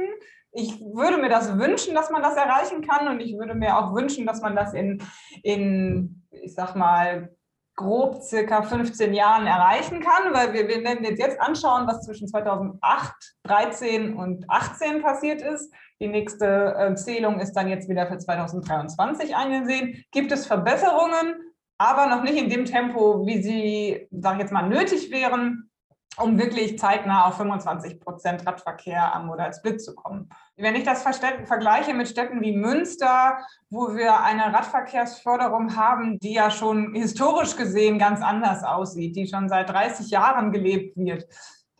ich würde mir das wünschen, dass man das erreichen kann und ich würde mir auch wünschen, dass man das in, in ich sag mal, grob circa 15 Jahren erreichen kann, weil wir, wir werden jetzt, anschauen, was zwischen 2008, 13 und 18 passiert ist. Die nächste äh, Zählung ist dann jetzt wieder für 2023 eingesehen. Gibt es Verbesserungen, aber noch nicht in dem Tempo, wie sie, sage ich jetzt mal, nötig wären um wirklich zeitnah auf 25 Prozent Radverkehr am Modal Split zu kommen. Wenn ich das vergleiche mit Städten wie Münster, wo wir eine Radverkehrsförderung haben, die ja schon historisch gesehen ganz anders aussieht, die schon seit 30 Jahren gelebt wird,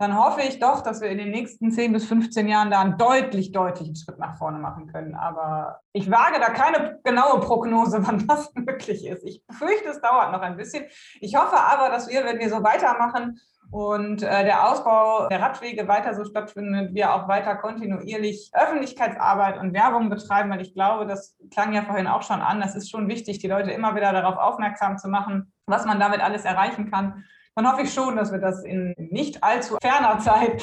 dann hoffe ich doch, dass wir in den nächsten 10 bis 15 Jahren da einen deutlich, deutlichen Schritt nach vorne machen können. Aber ich wage da keine genaue Prognose, wann das möglich ist. Ich befürchte, es dauert noch ein bisschen. Ich hoffe aber, dass wir, wenn wir so weitermachen, und äh, der Ausbau der Radwege weiter so stattfindet, wir auch weiter kontinuierlich Öffentlichkeitsarbeit und Werbung betreiben, weil ich glaube, das klang ja vorhin auch schon an, das ist schon wichtig, die Leute immer wieder darauf aufmerksam zu machen, was man damit alles erreichen kann. Dann hoffe ich schon, dass wir das in nicht allzu ferner Zeit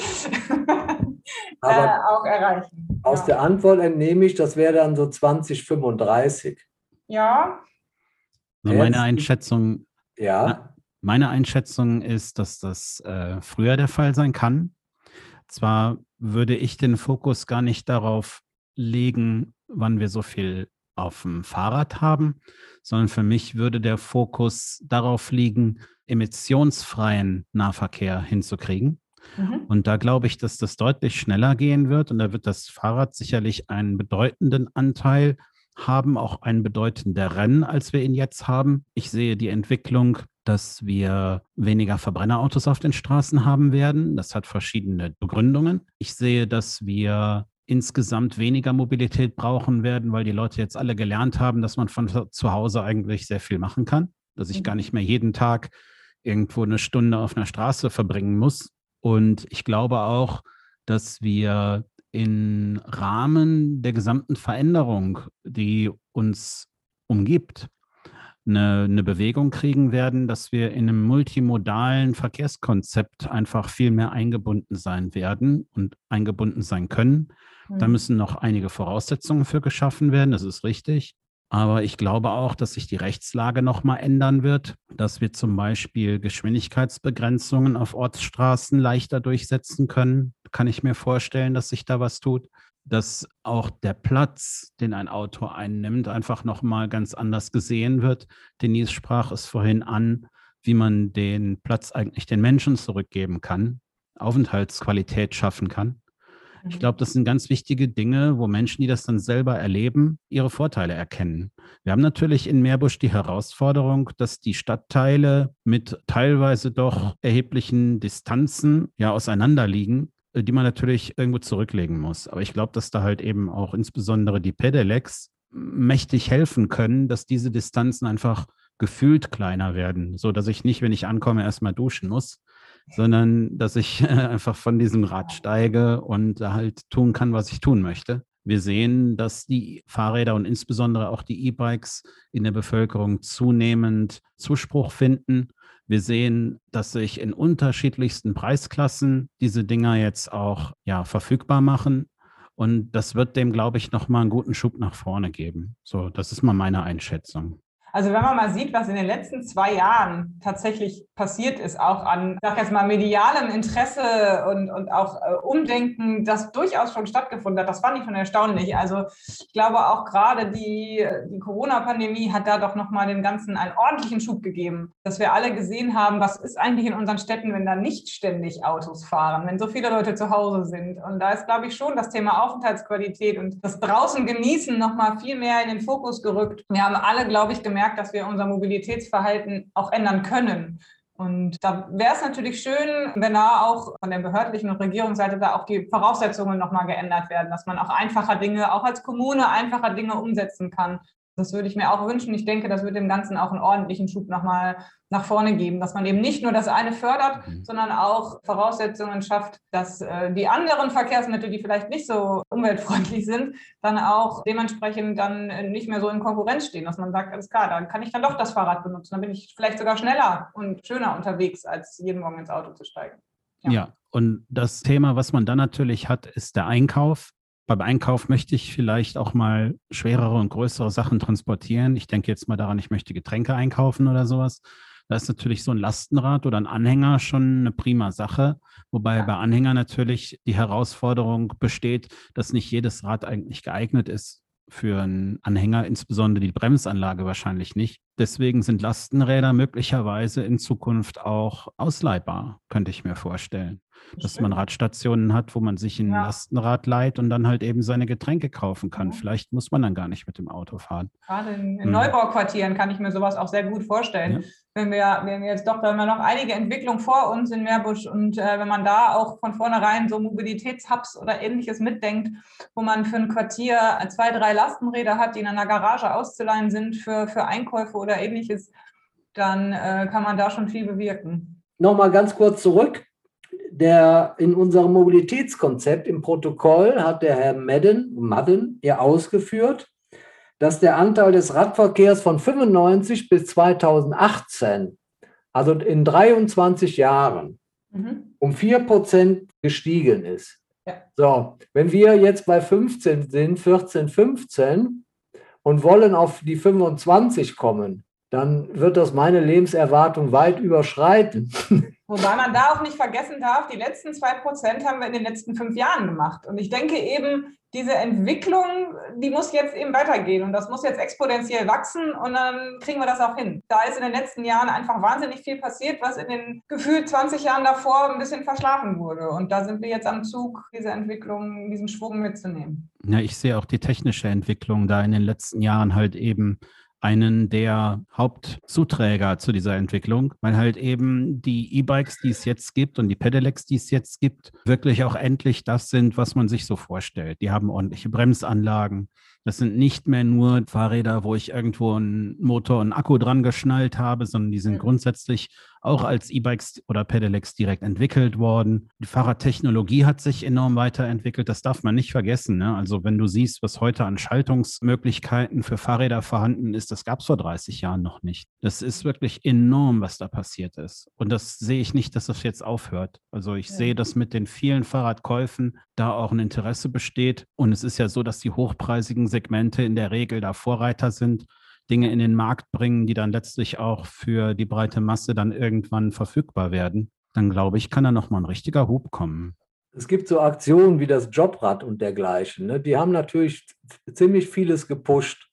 äh, auch erreichen. Aus ja. der Antwort entnehme ich, das wäre dann so 2035. Ja. Meine Einschätzung, ja. Meine Einschätzung ist, dass das äh, früher der Fall sein kann. Zwar würde ich den Fokus gar nicht darauf legen, wann wir so viel auf dem Fahrrad haben, sondern für mich würde der Fokus darauf liegen, emissionsfreien Nahverkehr hinzukriegen. Mhm. Und da glaube ich, dass das deutlich schneller gehen wird und da wird das Fahrrad sicherlich einen bedeutenden Anteil haben, auch einen bedeutenderen, als wir ihn jetzt haben. Ich sehe die Entwicklung dass wir weniger Verbrennerautos auf den Straßen haben werden. Das hat verschiedene Begründungen. Ich sehe, dass wir insgesamt weniger Mobilität brauchen werden, weil die Leute jetzt alle gelernt haben, dass man von zu Hause eigentlich sehr viel machen kann, dass ich gar mhm. nicht mehr jeden Tag irgendwo eine Stunde auf einer Straße verbringen muss. Und ich glaube auch, dass wir im Rahmen der gesamten Veränderung, die uns umgibt, eine, eine Bewegung kriegen werden, dass wir in einem multimodalen Verkehrskonzept einfach viel mehr eingebunden sein werden und eingebunden sein können. Mhm. Da müssen noch einige Voraussetzungen für geschaffen werden, das ist richtig. Aber ich glaube auch, dass sich die Rechtslage nochmal ändern wird, dass wir zum Beispiel Geschwindigkeitsbegrenzungen auf Ortsstraßen leichter durchsetzen können. Kann ich mir vorstellen, dass sich da was tut dass auch der Platz, den ein Auto einnimmt, einfach nochmal ganz anders gesehen wird. Denise sprach es vorhin an, wie man den Platz eigentlich den Menschen zurückgeben kann, Aufenthaltsqualität schaffen kann. Ich mhm. glaube, das sind ganz wichtige Dinge, wo Menschen, die das dann selber erleben, ihre Vorteile erkennen. Wir haben natürlich in Meerbusch die Herausforderung, dass die Stadtteile mit teilweise doch erheblichen Distanzen ja auseinanderliegen die man natürlich irgendwo zurücklegen muss. Aber ich glaube, dass da halt eben auch insbesondere die Pedelecs mächtig helfen können, dass diese Distanzen einfach gefühlt kleiner werden, so dass ich nicht, wenn ich ankomme, erstmal duschen muss, sondern dass ich einfach von diesem Rad steige und halt tun kann, was ich tun möchte. Wir sehen, dass die Fahrräder und insbesondere auch die E-Bikes in der Bevölkerung zunehmend Zuspruch finden wir sehen, dass sich in unterschiedlichsten Preisklassen diese Dinger jetzt auch ja, verfügbar machen. Und das wird dem, glaube ich, nochmal einen guten Schub nach vorne geben. So, das ist mal meine Einschätzung. Also wenn man mal sieht, was in den letzten zwei Jahren tatsächlich passiert ist, auch an, sag jetzt mal, medialem Interesse und, und auch äh, Umdenken, das durchaus schon stattgefunden hat, das fand ich schon erstaunlich. Also ich glaube auch gerade die, die Corona-Pandemie hat da doch nochmal dem Ganzen einen ordentlichen Schub gegeben, dass wir alle gesehen haben, was ist eigentlich in unseren Städten, wenn da nicht ständig Autos fahren, wenn so viele Leute zu Hause sind. Und da ist, glaube ich, schon das Thema Aufenthaltsqualität und das draußen genießen nochmal viel mehr in den Fokus gerückt. Wir haben alle, glaube ich, gemerkt, gemerkt, dass wir unser Mobilitätsverhalten auch ändern können. Und da wäre es natürlich schön, wenn da auch von der behördlichen und Regierungsseite da auch die Voraussetzungen nochmal geändert werden, dass man auch einfacher Dinge, auch als Kommune einfacher Dinge umsetzen kann. Das würde ich mir auch wünschen. Ich denke, das wird dem Ganzen auch einen ordentlichen Schub nochmal nach vorne geben, dass man eben nicht nur das eine fördert, mhm. sondern auch Voraussetzungen schafft, dass äh, die anderen Verkehrsmittel, die vielleicht nicht so umweltfreundlich sind, dann auch dementsprechend dann äh, nicht mehr so in Konkurrenz stehen, dass man sagt, alles klar, dann kann ich dann doch das Fahrrad benutzen, dann bin ich vielleicht sogar schneller und schöner unterwegs, als jeden Morgen ins Auto zu steigen. Ja. ja, und das Thema, was man dann natürlich hat, ist der Einkauf beim Einkauf möchte ich vielleicht auch mal schwerere und größere Sachen transportieren. Ich denke jetzt mal daran, ich möchte Getränke einkaufen oder sowas. Da ist natürlich so ein Lastenrad oder ein Anhänger schon eine prima Sache. Wobei ja. bei Anhänger natürlich die Herausforderung besteht, dass nicht jedes Rad eigentlich geeignet ist für einen Anhänger, insbesondere die Bremsanlage wahrscheinlich nicht. Deswegen sind Lastenräder möglicherweise in Zukunft auch ausleihbar, könnte ich mir vorstellen. Dass man Radstationen hat, wo man sich ein Ja. Lastenrad leiht und dann halt eben seine Getränke kaufen kann. Ja. Vielleicht muss man dann gar nicht mit dem Auto fahren. Gerade in, in Hm. Neubauquartieren kann ich mir sowas auch sehr gut vorstellen. Ja. Wenn wir, wenn wir jetzt doch, da haben wir noch einige Entwicklungen vor uns in Meerbusch und äh, wenn man da auch von vornherein so Mobilitätshubs oder ähnliches mitdenkt, wo man für ein Quartier zwei, drei Lastenräder hat, die in einer Garage auszuleihen sind für, für Einkäufe oder ähnliches, dann äh, kann man da schon viel bewirken. Nochmal ganz kurz zurück. Der, in unserem Mobilitätskonzept im Protokoll hat der Herr Madden, Madden ja ausgeführt, dass der Anteil des Radverkehrs von 95 bis 2018, also in 23 Jahren, Mhm. um 4 Prozent gestiegen ist. Ja. So, wenn wir jetzt bei 15 sind, 14, 15 und wollen auf die 25 kommen, dann wird das meine Lebenserwartung weit überschreiten. Wobei man da auch nicht vergessen darf, die letzten zwei Prozent haben wir in den letzten fünf Jahren gemacht. Und ich denke eben, diese Entwicklung, die muss jetzt eben weitergehen und das muss jetzt exponentiell wachsen und dann kriegen wir das auch hin. Da ist in den letzten Jahren einfach wahnsinnig viel passiert, was in den gefühlt 20 Jahren davor ein bisschen verschlafen wurde. Und da sind wir jetzt am Zug, diese Entwicklung, diesen Schwung mitzunehmen. Ja, ich sehe auch die technische Entwicklung da in den letzten Jahren halt eben einen der Hauptzuträger zu dieser Entwicklung, weil halt eben die E-Bikes, die es jetzt gibt und die Pedelecs, die es jetzt gibt, wirklich auch endlich das sind, was man sich so vorstellt. Die haben ordentliche Bremsanlagen. Das sind nicht mehr nur Fahrräder, wo ich irgendwo einen Motor und Akku dran geschnallt habe, sondern die sind Mhm. grundsätzlich auch als E-Bikes oder Pedelecs direkt entwickelt worden. Die Fahrradtechnologie hat sich enorm weiterentwickelt. Das darf man nicht vergessen. Ne? Also wenn du siehst, was heute an Schaltungsmöglichkeiten für Fahrräder vorhanden ist, das gab es vor 30 Jahren noch nicht. Das ist wirklich enorm, was da passiert ist. Und das sehe ich nicht, dass das jetzt aufhört. Also ich Ja. sehe, dass mit den vielen Fahrradkäufen da auch ein Interesse besteht. Und es ist ja so, dass die hochpreisigen Segmente in der Regel da Vorreiter sind. Dinge in den Markt bringen, die dann letztlich auch für die breite Masse dann irgendwann verfügbar werden, dann glaube ich, kann da nochmal ein richtiger Hub kommen. Es gibt so Aktionen wie das Jobrad und dergleichen. Ne? Die haben natürlich ziemlich vieles gepusht.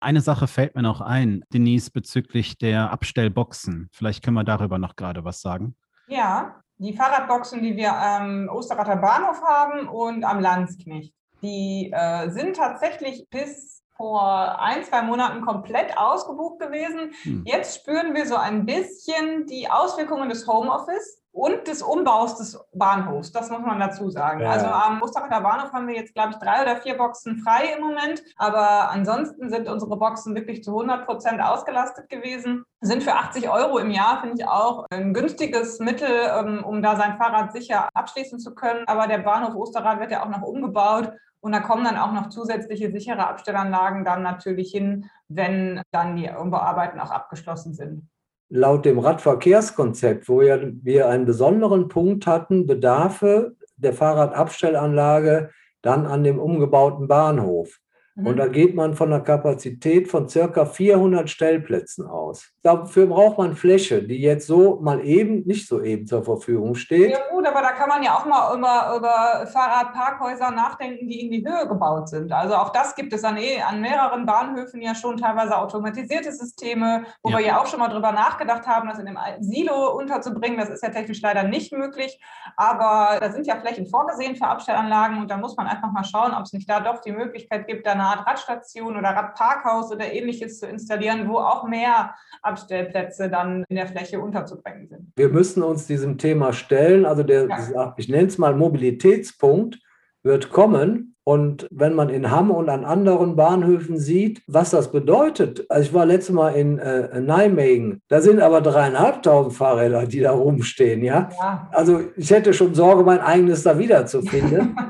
Eine Sache fällt mir noch ein, Denise, bezüglich der Abstellboxen. Vielleicht können wir darüber noch gerade was sagen. Ja, die Fahrradboxen, die wir am Osterrater Bahnhof haben und am Landsknecht, die äh, sind tatsächlich bis vor ein, zwei Monaten komplett ausgebucht gewesen. Hm. Jetzt spüren wir so ein bisschen die Auswirkungen des Homeoffice und des Umbaus des Bahnhofs. Das muss man dazu sagen. Ja. Also am Osterrater Bahnhof haben wir jetzt, glaube ich, drei oder vier Boxen frei im Moment. Aber ansonsten sind unsere Boxen wirklich zu 100 Prozent ausgelastet gewesen. Sind für 80 Euro im Jahr, finde ich auch, ein günstiges Mittel, ähm, um da sein Fahrrad sicher abschließen zu können. Aber der Bahnhof Osterrad wird ja auch noch umgebaut. Und da kommen dann auch noch zusätzliche sichere Abstellanlagen dann natürlich hin, wenn dann die Umbauarbeiten auch abgeschlossen sind. Laut dem Radverkehrskonzept, wo ja wir einen besonderen Punkt hatten, Bedarfe der Fahrradabstellanlage dann an dem umgebauten Bahnhof. Mhm. Und da geht man von einer Kapazität von circa 400 Stellplätzen aus. Dafür braucht man Fläche, die jetzt so mal eben, nicht so eben zur Verfügung steht. Ja gut, aber da kann man ja auch mal über, über Fahrradparkhäuser nachdenken, die in die Höhe gebaut sind. Also auch das gibt es an, eh- an mehreren Bahnhöfen ja schon teilweise automatisierte Systeme, wo Ja. wir ja auch schon mal drüber nachgedacht haben, das in einem alten Silo unterzubringen. Das ist ja technisch leider nicht möglich, aber da sind ja Flächen vorgesehen für Abstellanlagen und da muss man einfach mal schauen, ob es nicht da doch die Möglichkeit gibt, da eine Art Radstation oder Radparkhaus oder ähnliches zu installieren, wo auch mehr Abstellplätze dann in der Fläche unterzubringen sind. Wir müssen uns diesem Thema stellen. Also der, Ja. ich nenne es mal Mobilitätspunkt, wird kommen. Und wenn man in Hamm und an anderen Bahnhöfen sieht, was das bedeutet. Also ich war letztes Mal in äh, Nijmegen. Da sind aber dreieinhalbtausend Fahrräder, die da rumstehen. Ja? Ja, Also ich hätte schon Sorge, mein eigenes da wiederzufinden.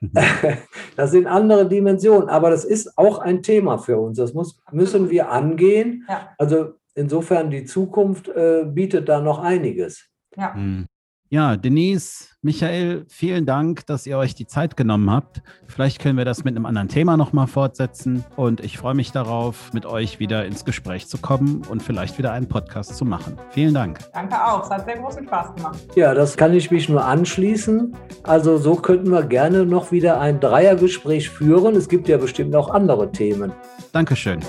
Das sind andere Dimensionen, aber das ist auch ein Thema für uns. Das muss, müssen wir angehen. Ja. Also insofern die Zukunft äh, bietet da noch einiges. ja. Hm. Ja, Denise, Michael, vielen Dank, dass ihr euch die Zeit genommen habt. Vielleicht können wir das mit einem anderen Thema nochmal fortsetzen. Und ich freue mich darauf, mit euch wieder ins Gespräch zu kommen und vielleicht wieder einen Podcast zu machen. Vielen Dank. Danke auch. Es hat sehr großen Spaß gemacht. Ja, das kann ich mich nur anschließen. Also so könnten wir gerne noch wieder ein Dreiergespräch führen. Es gibt ja bestimmt auch andere Themen. Dankeschön.